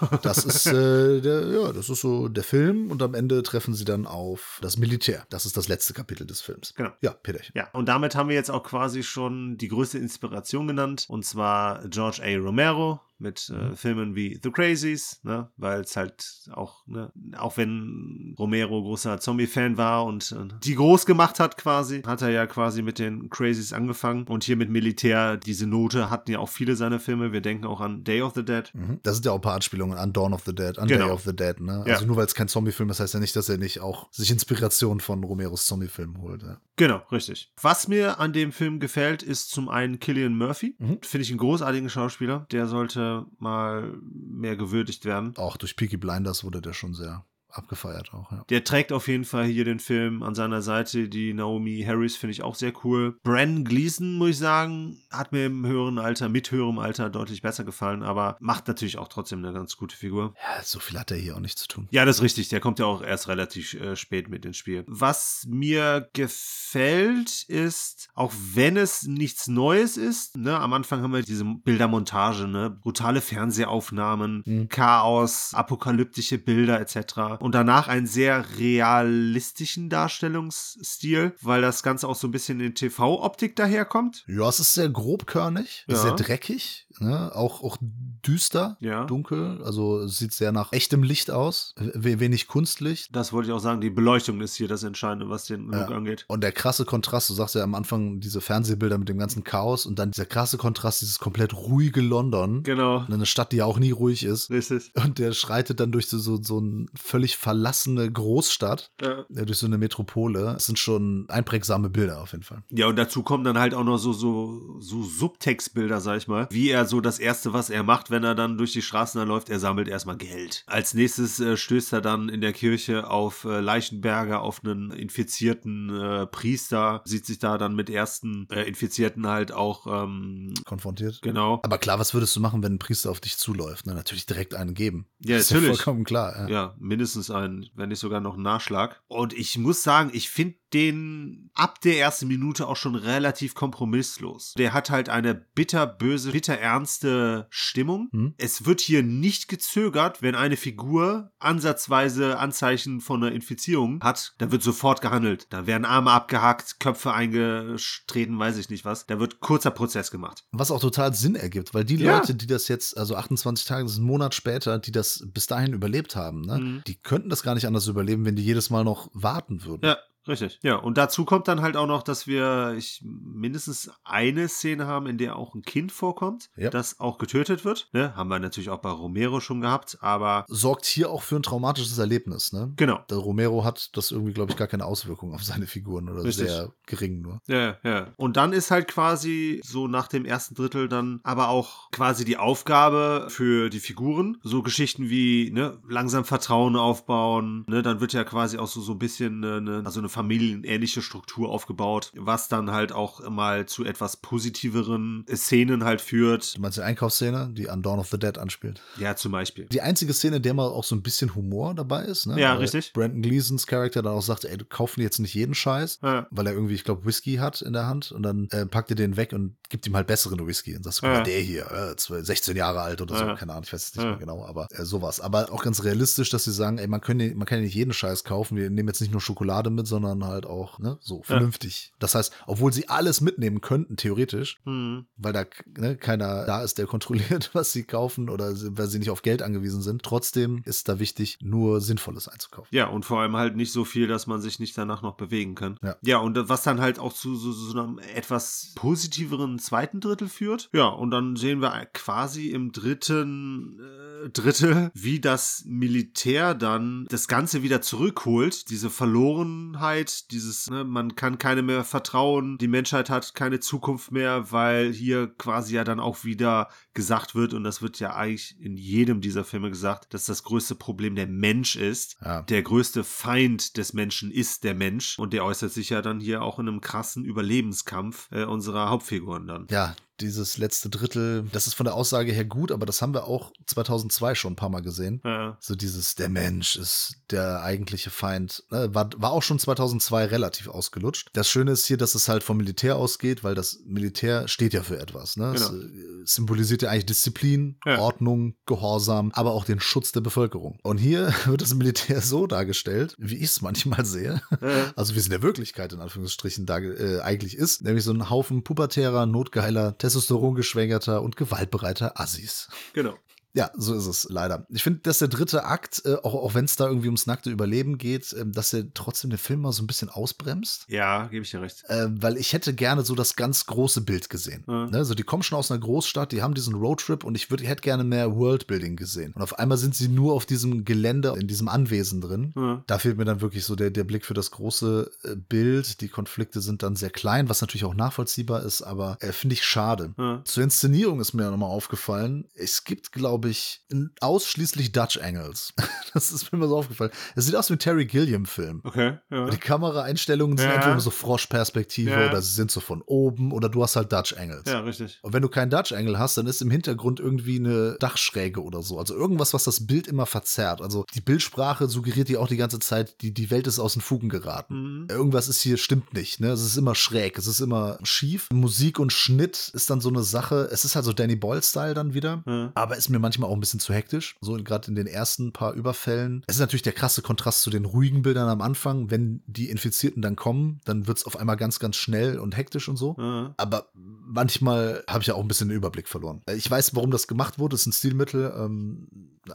Das ist, äh, der, ja, das ist so der Film und am Ende treffen sie dann auf das Militär. Das ist das letzte Kapitel des Films. Genau. Ja, Peterchen. Ja, und damit haben wir jetzt auch quasi schon die größte Inspiration genannt, und zwar George A. Romero mit äh, Filmen wie The Crazies, ne, weil es halt auch, ne, auch wenn Romero großer Zombie-Fan war und äh, die groß gemacht hat quasi, hat er ja quasi mit den Crazies angefangen und hier mit Militär, diese Note hatten ja auch viele seiner Filme, wir denken auch an Day of the Dead. Mhm. Da sind ja auch ein paar Anspielungen an Dawn of the Dead, an Genau. Day of the Dead. Ne? Ja. Also nur weil es kein Zombie-Film ist, heißt ja nicht, dass er nicht auch sich Inspiration von Romeros Zombie-Filmen holt. Ja. Genau, richtig. Was mir an dem Film gefällt, ist zum einen Killian Murphy. Mhm. Finde ich einen großartigen Schauspieler. Der sollte mal mehr gewürdigt werden. Auch durch Peaky Blinders wurde der schon sehr abgefeiert auch, ja. Der trägt auf jeden Fall hier den Film an seiner Seite. Die Naomi Harris finde ich auch sehr cool. Brandon Gleason, muss ich sagen, hat mir im höheren Alter, mit höherem Alter deutlich besser gefallen, aber macht natürlich auch trotzdem eine ganz gute Figur. ja. So viel hat er hier auch nicht zu tun. Ja, das ist richtig. Der kommt ja auch erst relativ äh, spät mit ins Spiel. Was mir gefällt, ist, auch wenn es nichts Neues ist, ne, am Anfang haben wir diese Bildermontage, ne, brutale Fernsehaufnahmen, Mhm. Chaos, apokalyptische Bilder etc. Und danach einen sehr realistischen Darstellungsstil, weil das Ganze auch so ein bisschen in TV-Optik daherkommt. Ja, es ist sehr grobkörnig, Ja. sehr dreckig, ne? auch, auch düster, Ja. dunkel. Also sieht sehr nach echtem Licht aus, we wenig Kunstlicht. Das wollte ich auch sagen, die Beleuchtung ist hier das Entscheidende, was den Ja. Look angeht. Und der krasse Kontrast, du sagst ja am Anfang diese Fernsehbilder mit dem ganzen Chaos und dann dieser krasse Kontrast, dieses komplett ruhige London. Genau. Eine Stadt, die ja auch nie ruhig ist. Richtig. Und der schreitet dann durch so, so, so völlig verlassene Großstadt, Ja. äh, durch so eine Metropole. Das sind schon einprägsame Bilder auf jeden Fall. Ja, und dazu kommen dann halt auch noch so, so, so Subtextbilder, sag ich mal. Wie er so das Erste, was er macht, wenn er dann durch die Straßen da läuft, er sammelt erstmal Geld. Als nächstes äh, stößt er dann in der Kirche auf äh, Leichenberger, auf einen infizierten äh, Priester, sieht sich da dann mit ersten äh, Infizierten halt auch, ähm, Konfrontiert. genau. Aber klar, was würdest du machen, wenn ein Priester auf dich zuläuft? Na, natürlich direkt einen geben. Ja, Das ist natürlich. vollkommen klar. Ja. Ja, mindestens einen, wenn nicht sogar noch einen Nachschlag. Und ich muss sagen, ich finde den ab der ersten Minute auch schon relativ kompromisslos. Der hat halt eine bitterböse, bitterernste Stimmung. Hm. Es wird hier nicht gezögert, wenn eine Figur ansatzweise Anzeichen von einer Infizierung hat, dann wird sofort gehandelt. Da werden Arme abgehackt, Köpfe eingetreten, weiß ich nicht was. Da wird kurzer Prozess gemacht. Was auch total Sinn ergibt, weil die Ja. Leute, die das jetzt, also 28 Tage, das ist ein Monat später, die das bis dahin überlebt haben, ne, Mhm. die könnten das gar nicht anders überleben, wenn die jedes Mal noch warten würden. Ja, richtig. Ja, und dazu kommt dann halt auch noch, dass wir ich, mindestens eine Szene haben, in der auch ein Kind vorkommt, Ja. das auch getötet wird. Ne? Haben wir natürlich auch bei Romero schon gehabt, aber Sorgt hier auch für ein traumatisches Erlebnis, ne? genau. Der Romero hat das irgendwie, glaube ich, gar keine Auswirkung auf seine Figuren oder Richtig. sehr gering nur. Ja, ja. Und dann ist halt quasi so nach dem ersten Drittel dann aber auch quasi die Aufgabe für die Figuren. So Geschichten wie, ne, langsam Vertrauen aufbauen, ne, dann wird ja quasi auch so, so ein bisschen eine, eine, also eine familienähnliche Struktur aufgebaut, was dann halt auch mal zu etwas positiveren Szenen halt führt. Du meinst die Einkaufsszene, die an Dawn of the Dead anspielt? Ja, zum Beispiel. Die einzige Szene, in der mal auch so ein bisschen Humor dabei ist, ne? Ja, Weil richtig. Brandon Gleasons Charakter dann auch sagt, ey, du kaufst jetzt nicht jeden Scheiß, Ja. weil er irgendwie, ich glaube, Whisky hat in der Hand und dann äh, packt er den weg und gibt ihm halt besseren Whisky und sagst, guck Ja. mal, der hier, äh, 12, 16 Jahre alt oder so, Ja. keine Ahnung, ich weiß es nicht mehr genau, aber äh, sowas. Aber auch ganz realistisch, dass sie sagen, ey, man, können, man kann ja nicht jeden Scheiß kaufen, wir nehmen jetzt nicht nur Schokolade mit, sondern halt auch, ne, so vernünftig. Das heißt, obwohl sie alles mitnehmen könnten, theoretisch, Hm. weil da ne, keiner da ist, der kontrolliert, was sie kaufen oder weil sie nicht auf Geld angewiesen sind. Trotzdem ist da wichtig, nur Sinnvolles einzukaufen. Ja, und vor allem halt nicht so viel, dass man sich nicht danach noch bewegen kann. Ja. ja und was dann halt auch zu so, so einem etwas positiveren zweiten Drittel führt. Ja, und dann sehen wir quasi im dritten äh, Drittel, wie das Militär dann das Ganze wieder zurückholt. Diese Verlorenheit, dieses, ne, man kann keine mehr vertrauen, die Menschheit hat keine Zukunft mehr, weil hier quasi ja dann auch wieder gesagt wird, und das wird ja eigentlich in jedem dieser Filme gesagt, dass das größte Problem der Mensch ist. Ja. Der größte Feind des Menschen ist der Mensch. Und der äußert sich ja dann hier auch in einem krassen Überlebenskampf äh, unserer Hauptfiguren dann. Ja, dieses letzte Drittel, das ist von der Aussage her gut, aber das haben wir auch 2002 schon ein paar Mal gesehen. Ja. So dieses, der Mensch ist der eigentliche Feind, ne, war, war auch schon 2002 relativ ausgelutscht. Das Schöne ist hier, dass es halt vom Militär ausgeht, weil das Militär steht ja für etwas. Ne? Es Genau. äh, symbolisiert ja eigentlich Disziplin, Ja. Ordnung, Gehorsam, aber auch den Schutz der Bevölkerung. Und hier wird das Militär so dargestellt, wie ich es manchmal sehe, Ja. also wie es in der Wirklichkeit in Anführungsstrichen da, äh, eigentlich ist, nämlich so ein Haufen pubertärer, notgeiler, testosterongeschwängerter und gewaltbereiter Assis. Genau. Ja, so ist es leider. Ich finde, dass der dritte Akt, äh, auch, auch wenn es da irgendwie ums nackte Überleben geht, ähm, dass er trotzdem den Film mal so ein bisschen ausbremst. Ja, gebe ich dir recht. Äh, weil ich hätte gerne so das ganz große Bild gesehen. Ja. Ne? Also die kommen schon aus einer Großstadt, die haben diesen Roadtrip und ich würde hätte gerne mehr Worldbuilding gesehen. Und auf einmal sind sie nur auf diesem Gelände, in diesem Anwesen drin. Ja. Da fehlt mir dann wirklich so der, der Blick für das große äh, Bild. Die Konflikte sind dann sehr klein, was natürlich auch nachvollziehbar ist, aber äh, finde ich schade. Ja. Zur Inszenierung ist mir nochmal aufgefallen, es gibt, glaube ich, n- ausschließlich Dutch Angles. das ist mir mal so aufgefallen. Es sieht aus wie ein Terry Gilliam-Film. Okay. Ja. Die Kameraeinstellungen sind Ja. entweder immer so Froschperspektive Ja. oder sie sind so von oben oder du hast halt Dutch Angles. ja, richtig. Und wenn du keinen Dutch Angle hast, dann ist im Hintergrund irgendwie eine Dachschräge oder so. Also irgendwas, was das Bild immer verzerrt. Also die Bildsprache suggeriert dir auch die ganze Zeit, die, die Welt ist aus den Fugen geraten. Mhm. Irgendwas ist hier, stimmt nicht. Ne? Es ist immer schräg, es ist immer schief. Musik und Schnitt ist dann so eine Sache. Es ist halt so Danny Boyle-Style dann wieder. Ja. Aber ist mir manchmal auch ein bisschen zu hektisch. So gerade in den ersten paar Überfällen. Es ist natürlich der krasse Kontrast zu den ruhigen Bildern am Anfang. Wenn die Infizierten dann kommen, dann wird es auf einmal ganz, ganz schnell und hektisch und so. Ja. Aber manchmal habe ich ja auch ein bisschen den Überblick verloren. Äh, Ich weiß, warum das gemacht wurde, es ist ein Stilmittel, ähm,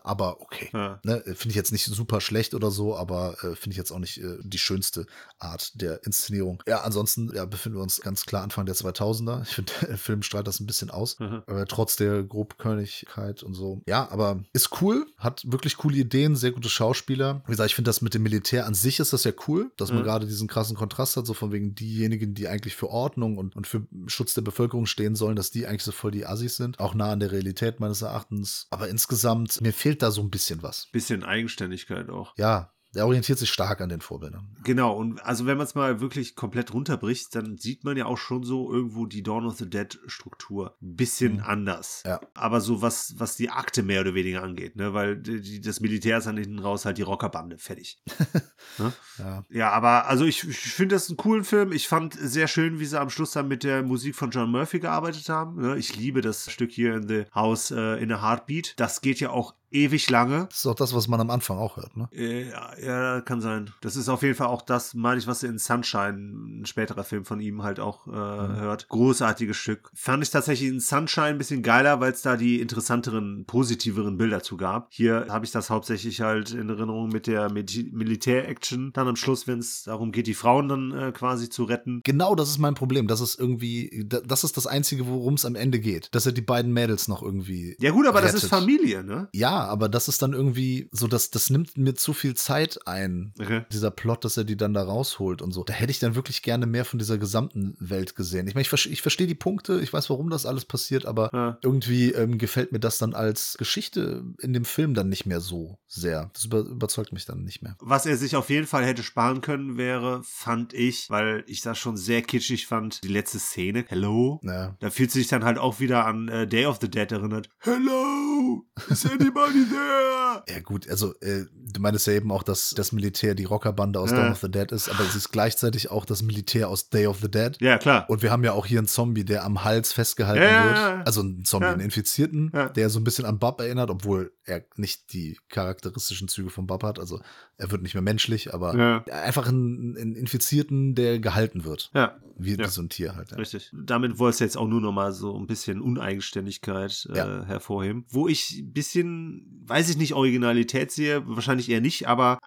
aber okay. Ja. Ne, Finde ich jetzt nicht super schlecht oder so, aber äh, finde ich jetzt auch nicht äh, die schönste Art der Inszenierung. Ja, ansonsten ja, befinden wir uns ganz klar Anfang der 2000er. Ich finde, der Film strahlt das ein bisschen aus, Mhm. äh, trotz der Grobkörnigkeit und so. Ja, aber ist cool, hat wirklich coole Ideen, sehr gute Schauspieler. Wie gesagt, ich finde das mit dem Militär an sich ist das ja cool, dass man Mhm. gerade diesen krassen Kontrast hat, so von wegen diejenigen, die eigentlich für Ordnung und, und für Schutz der Bevölkerung stehen sollen, dass die eigentlich so voll die Assis sind. Auch nah an der Realität meines Erachtens. Aber insgesamt, mir fehlt da so ein bisschen was. Bisschen Eigenständigkeit auch. Ja, der orientiert sich stark an den Vorbildern. Genau, und also wenn man es mal wirklich komplett runterbricht, dann sieht man ja auch schon so irgendwo die Dawn of the Dead Struktur. Ein bisschen Mhm. anders. Ja. Aber so was, was die Akte mehr oder weniger angeht, ne? Weil die, das Militär ist dann hinten raus halt die Rockerbande. Fertig. ne? Ja. Ja, aber also ich, ich finde das einen coolen Film. Ich fand sehr schön, wie sie am Schluss dann mit der Musik von John Murphy gearbeitet haben. ne? Ich liebe das Stück hier in The House äh, in a Heartbeat. Das geht ja auch ewig lange. Das ist auch das, was man am Anfang auch hört, ne? Äh, Ja, ja, kann sein. Das ist auf jeden Fall auch das, meine ich, was ihr in Sunshine, ein späterer Film von ihm halt auch äh, hört. Großartiges Stück. Fand ich tatsächlich in Sunshine ein bisschen geiler, weil es da die interessanteren, positiveren Bilder zu gab. Hier habe ich das hauptsächlich halt in Erinnerung mit der Mil- Militär-Action. Dann am Schluss, wenn es darum geht, die Frauen dann äh, quasi zu retten. Genau, das ist mein Problem. Das ist irgendwie, da- das ist das Einzige, worum es am Ende geht. Dass er die beiden Mädels noch irgendwie. Ja gut, aber das rettet. ist Familie, ne? Ja, aber das ist dann irgendwie so, dass das nimmt mir zu viel Zeit ein. Okay. Dieser Plot, dass er die dann da rausholt und so. Da hätte ich dann wirklich gerne mehr von dieser gesamten Welt gesehen. Ich meine, ich, verste- ich verstehe die Punkte, ich weiß, warum das alles passiert, aber Ja. irgendwie ähm, gefällt mir das dann als Geschichte in dem Film dann nicht mehr so sehr. Das über, überzeugt mich dann nicht mehr. Was er sich auf jeden Fall hätte sparen können, wäre, fand ich, weil ich das schon sehr kitschig fand, die letzte Szene. Hello? Ja. Da fühlt sich dann halt auch wieder an äh, Day of the Dead erinnert. Hello? Is anybody there? Ja, gut, also äh, du meinst ja eben auch, dass das Militär die Rockerbande aus Ja. Dawn of the Dead ist, aber es ist gleichzeitig auch das Militär aus Day of the Dead. Ja, klar. Und wir haben ja auch hier einen Zombie, der am Hals festgehalten Ja, ja, wird. ja. Also einen Zombie, Ja. einen Infizierten, Ja. der so ein bisschen an Bob erinnert, obwohl er nicht die charakteristischen Züge von Bob hat. Also er wird nicht mehr menschlich, aber Ja. einfach einen, einen Infizierten, der gehalten wird. Ja, Wie Ja. so ein Tier halt. Ja. richtig. Damit wolltest du jetzt auch nur noch mal so ein bisschen Uneigenständigkeit äh, Ja. hervorheben. Wo ich ein bisschen, weiß ich nicht, Originalität sehe, wahrscheinlich eher nicht, aber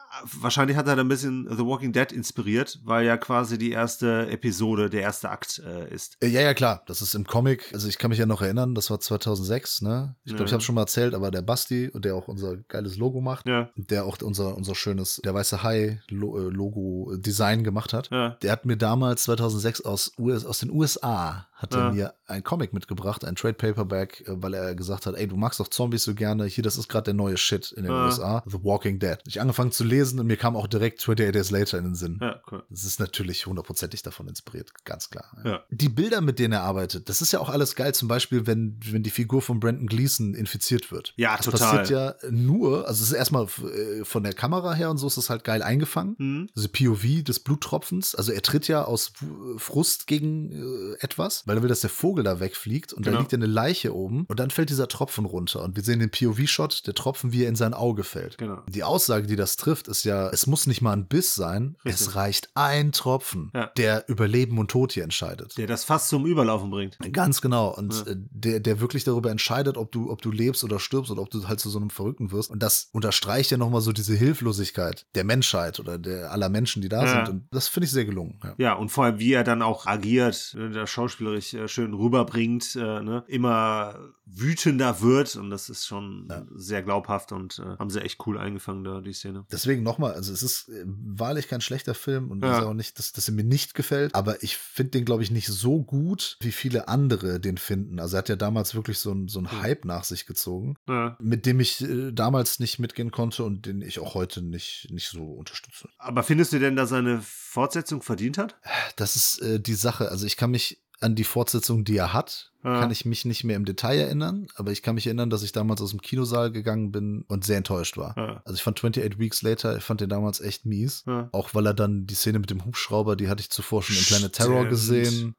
wahrscheinlich hat er da ein bisschen The Walking Dead inspiriert, weil ja quasi die erste Episode, der erste Akt äh, ist. Äh, Ja, ja, klar. Das ist im Comic. Also ich kann mich ja noch erinnern, das war 2006, ne? Ich glaube, Ja. ich habe schon mal erzählt, aber der Basti, der auch unser geiles Logo macht, Ja. der auch unser, unser schönes, der weiße Hai-Logo-Design gemacht hat, Ja. der hat mir damals 2006 aus, US, aus den USA, hat er mir ein Comic mitgebracht, ein Trade Paperback, äh, weil er gesagt hat, ey, du magst doch Zombies so gerne. Hier, das ist gerade der neue Shit in den Ah. USA. The Walking Dead. Ich angefangen zu lesen und mir kam auch direkt 28 Days Later in den Sinn. Ja, cool. Das ist natürlich hundertprozentig davon inspiriert, ganz klar. Ja. Die Bilder, mit denen er arbeitet, das ist ja auch alles geil. Zum Beispiel, wenn, wenn die Figur von Brandon Gleason infiziert wird. Ja, das total. passiert ja nur, also es ist erstmal äh, von der Kamera her und so ist es halt geil eingefangen. Mhm. Also POV des Bluttropfens. Also er tritt ja aus W- Frust gegen äh, etwas, weil er will, dass der Vogel da wegfliegt und Genau. da liegt ja eine Leiche oben und dann fällt dieser Tropfen runter und wir sehen den POV-Shot, der Tropfen, wie er in sein Auge fällt. Genau. Die Aussage, die das trifft, ist ja, es muss nicht mal ein Biss sein, Richtig. es reicht ein Tropfen, Ja. der über Leben und Tod hier entscheidet. Der das fast zum Überlaufen bringt. Ganz genau. Und Ja. äh, der, der wirklich darüber entscheidet, ob du, ob du lebst oder stirbst oder ob du halt zu so einem Verrückten wirst. Und das unterstreicht ja nochmal so diese Hilflosigkeit der Menschheit oder der aller Menschen, die da Ja. sind. Und das finde ich sehr gelungen. Ja. Und vor allem, wie er dann auch agiert, ne, der schauspielerisch äh, schön rüberbringt, äh, ne, immer wütender wird und das ist schon Ja. Sehr glaubhaft und äh, haben sie echt cool eingefangen da, die Szene. Deswegen nochmal, also es ist äh, wahrlich kein schlechter Film und Ja. ist auch nicht, dass, dass er mir nicht gefällt, aber ich finde den, glaube ich, nicht so gut, wie viele andere den finden. Also er hat ja damals wirklich so ein, so ein. Hype nach sich gezogen, Ja. mit dem ich äh, damals nicht mitgehen konnte und den ich auch heute nicht, nicht so unterstütze. Aber findest du denn, dass er eine Fortsetzung verdient hat? Das ist äh, die Sache. Also ich kann mich an die Fortsetzung, die er hat, Ja. kann ich mich nicht mehr im Detail erinnern, aber ich kann mich erinnern, dass ich damals aus dem Kinosaal gegangen bin und sehr enttäuscht war. Ja. Also ich fand 28 Weeks Later, ich fand den damals echt mies. Ja. Auch weil er dann die Szene mit dem Hubschrauber, die hatte ich zuvor schon in Planet Terror gesehen.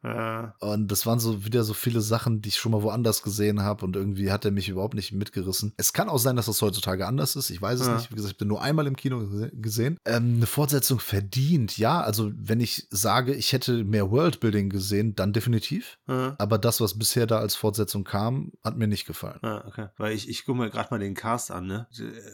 Und das waren so wieder so viele Sachen, die ich schon mal woanders gesehen habe und irgendwie hat er mich überhaupt nicht mitgerissen. Es kann auch sein, dass das heutzutage anders ist. Ich weiß es nicht. Wie gesagt, ich bin nur einmal im Kino gese- gesehen. Ähm, eine Fortsetzung verdient, ja. Also wenn ich sage, ich hätte mehr Worldbuilding gesehen, dann definitiv. Aber das, was bisher da als Fortsetzung kam, hat mir nicht gefallen. Ah, okay. Weil ich, ich gucke mir gerade mal den Cast an, ne?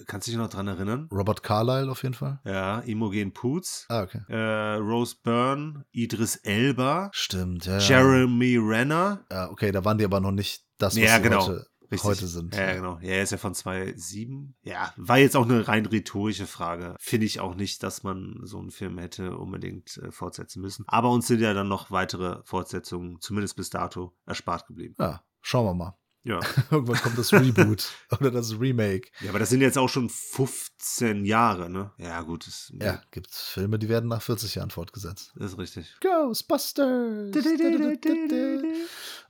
Kannst du dich noch dran erinnern? Robert Carlyle auf jeden Fall. Ja, Imogen Poots, Ah, okay. äh, Rose Byrne, Idris Elba, Stimmt, ja. Jeremy Renner. Ja, okay, da waren die aber noch nicht das, was Ja, genau. heute, Richtig. heute sind. Ja, genau. Ja, er ist ja von 2007. Ja, war jetzt auch eine rein rhetorische Frage. Finde ich auch nicht, dass man so einen Film hätte unbedingt äh, fortsetzen müssen. Aber uns sind ja dann noch weitere Fortsetzungen, zumindest bis dato, erspart geblieben. Ja, schauen wir mal. Ja. Irgendwann kommt das Reboot oder das Remake. ja, aber das sind jetzt auch schon 15 Jahre, ne? Ja, gut, das, Ja, gibt's Filme, die werden nach 40 Jahren fortgesetzt. das ist richtig. Ghostbusters!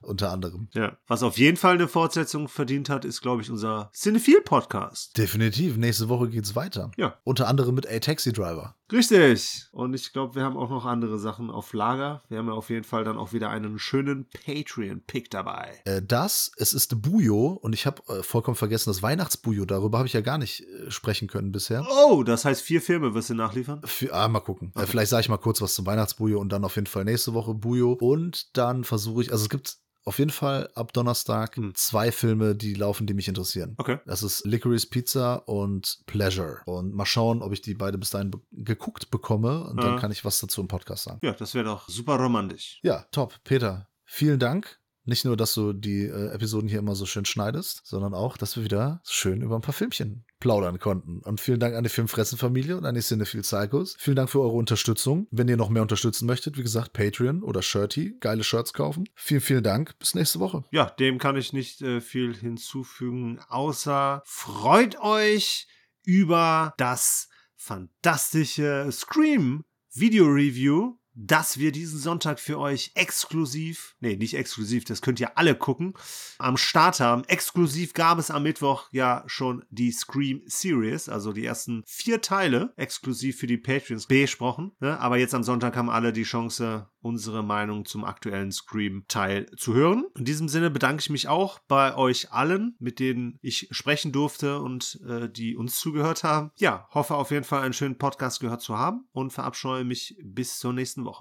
Unter anderem. Ja. Was auf jeden Fall eine Fortsetzung verdient hat, ist, glaube ich, unser Cinephile-Podcast. Definitiv. Nächste Woche geht's weiter. Ja. Unter anderem mit A Taxi Driver. Richtig. Und ich glaube, wir haben auch noch andere Sachen auf Lager. Wir haben ja auf jeden Fall dann auch wieder einen schönen Patreon-Pick dabei. Äh, das, es ist Bujo und ich habe äh, vollkommen vergessen, das Weihnachtsbujo, darüber habe ich ja gar nicht äh, sprechen können bisher. Oh, das heißt, vier Filme wirst du nachliefern? Für, ah, mal gucken. Äh, vielleicht sage ich mal kurz was zum Weihnachtsbujo und dann auf jeden Fall nächste Woche Bujo. Und dann versuche ich, also es gibt auf jeden Fall ab Donnerstag Hm. zwei Filme, die laufen, die mich interessieren. Okay. Das ist Licorice Pizza und Pleasure. Und mal schauen, ob ich die beide bis dahin be geguckt bekomme. Und dann Ja. kann ich was dazu im Podcast sagen. Ja, das wäre doch super romantisch. Ja, top. Peter, vielen Dank. Nicht nur, dass du die äh, Episoden hier immer so schön schneidest, sondern auch, dass wir wieder schön über ein paar Filmchen plaudern konnten. Und vielen Dank an die Filmfressen-Familie und an die Cinephile Psychos. Vielen Dank für eure Unterstützung. Wenn ihr noch mehr unterstützen möchtet, wie gesagt, Patreon oder Shirty, geile Shirts kaufen. Vielen, vielen Dank. Bis nächste Woche. Ja, dem kann ich nicht äh, viel hinzufügen, außer freut euch über das fantastische Scream Video Review, das wir diesen Sonntag für euch exklusiv, nee, nicht exklusiv, das könnt ihr alle gucken, am Start haben. Exklusiv gab es am Mittwoch ja schon die Scream Series, also die ersten vier Teile, exklusiv für die Patreons besprochen. Ne? Aber jetzt am Sonntag haben alle die Chance, unsere Meinung zum aktuellen Scream-Teil zu hören. In diesem Sinne bedanke ich mich auch bei euch allen, mit denen ich sprechen durfte und äh, die uns zugehört haben. Ja, hoffe auf jeden Fall einen schönen Podcast gehört zu haben und verabscheue mich bis zur nächsten Woche.